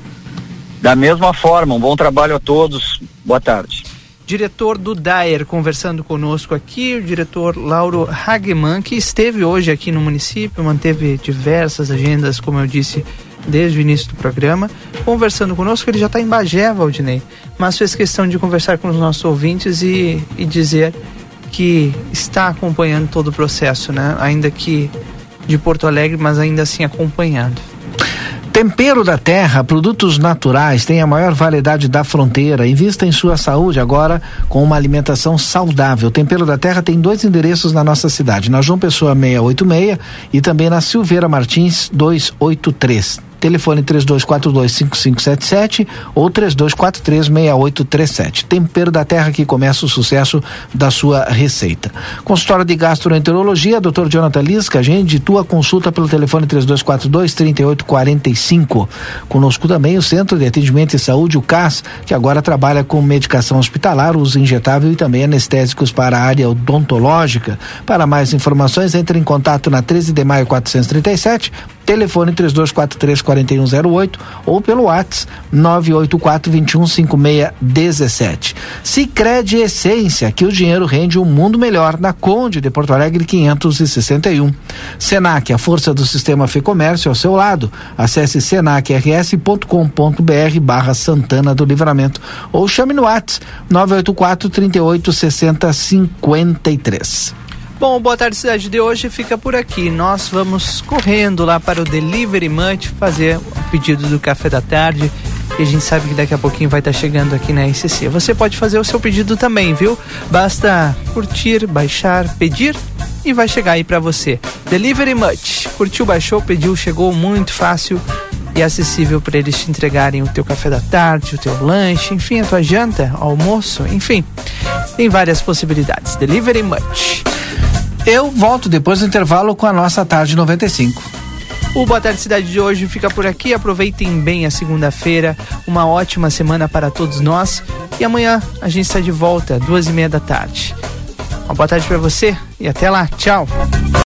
Da mesma forma, um bom trabalho a todos. Boa tarde. Diretor do DAER conversando conosco aqui, o diretor Lauro Hageman, que esteve hoje aqui no município, manteve diversas agendas, como eu disse, desde o início do programa, conversando conosco. Ele já está em Bagé, Valdinei, mas fez questão de conversar com os nossos ouvintes e, e dizer que está acompanhando todo o processo, né? Ainda que de Porto Alegre, mas ainda assim acompanhando. Tempero da Terra, produtos naturais, tem a maior variedade da fronteira. Invista em sua saúde agora com uma alimentação saudável. Tempero da Terra tem dois endereços na nossa cidade, na João Pessoa 686 e também na Silveira Martins 283 telefone 32425577 ou 32436837. Tempero da terra que começa o sucesso da sua receita. Consultório de gastroenterologia, Dr. Jonathan Lisca, agende tua consulta pelo telefone 3242 3845. Conosco também o Centro de Atendimento e Saúde, o CAS, que agora trabalha com medicação hospitalar, uso injetável e também anestésicos para a área odontológica. Para mais informações, entre em contato na 13 de maio 437 telefone 3243 4108 ou pelo WhatsApp 984 215617. Sicredi Essência, que o dinheiro rende um mundo melhor na Conde de Porto Alegre 561. Senac, a força do sistema Fê Comércio ao seu lado. Acesse senacrs.com.br barra Santana do Livramento ou chame no WhatsApp 984 38 60 53. Bom, Boa Tarde Cidade de hoje fica por aqui. Nós vamos correndo lá para o Delivery Munch fazer o pedido do café da tarde. E a gente sabe que daqui a pouquinho vai estar chegando aqui na RCC. Você pode fazer o seu pedido também, viu? Basta curtir, baixar, pedir e vai chegar aí para você. Delivery Much. Curtiu, baixou, pediu, chegou muito fácil e acessível para eles te entregarem o teu café da tarde, o teu lanche, enfim, a tua janta, almoço, enfim. Tem várias possibilidades. Delivery Much. Eu volto depois do intervalo com a nossa tarde 95. O Boa Tarde Cidade de hoje fica por aqui. Aproveitem bem a segunda-feira. Uma ótima semana para todos nós. E amanhã a gente está de volta, duas e meia da tarde. Uma boa tarde para você e até lá. Tchau.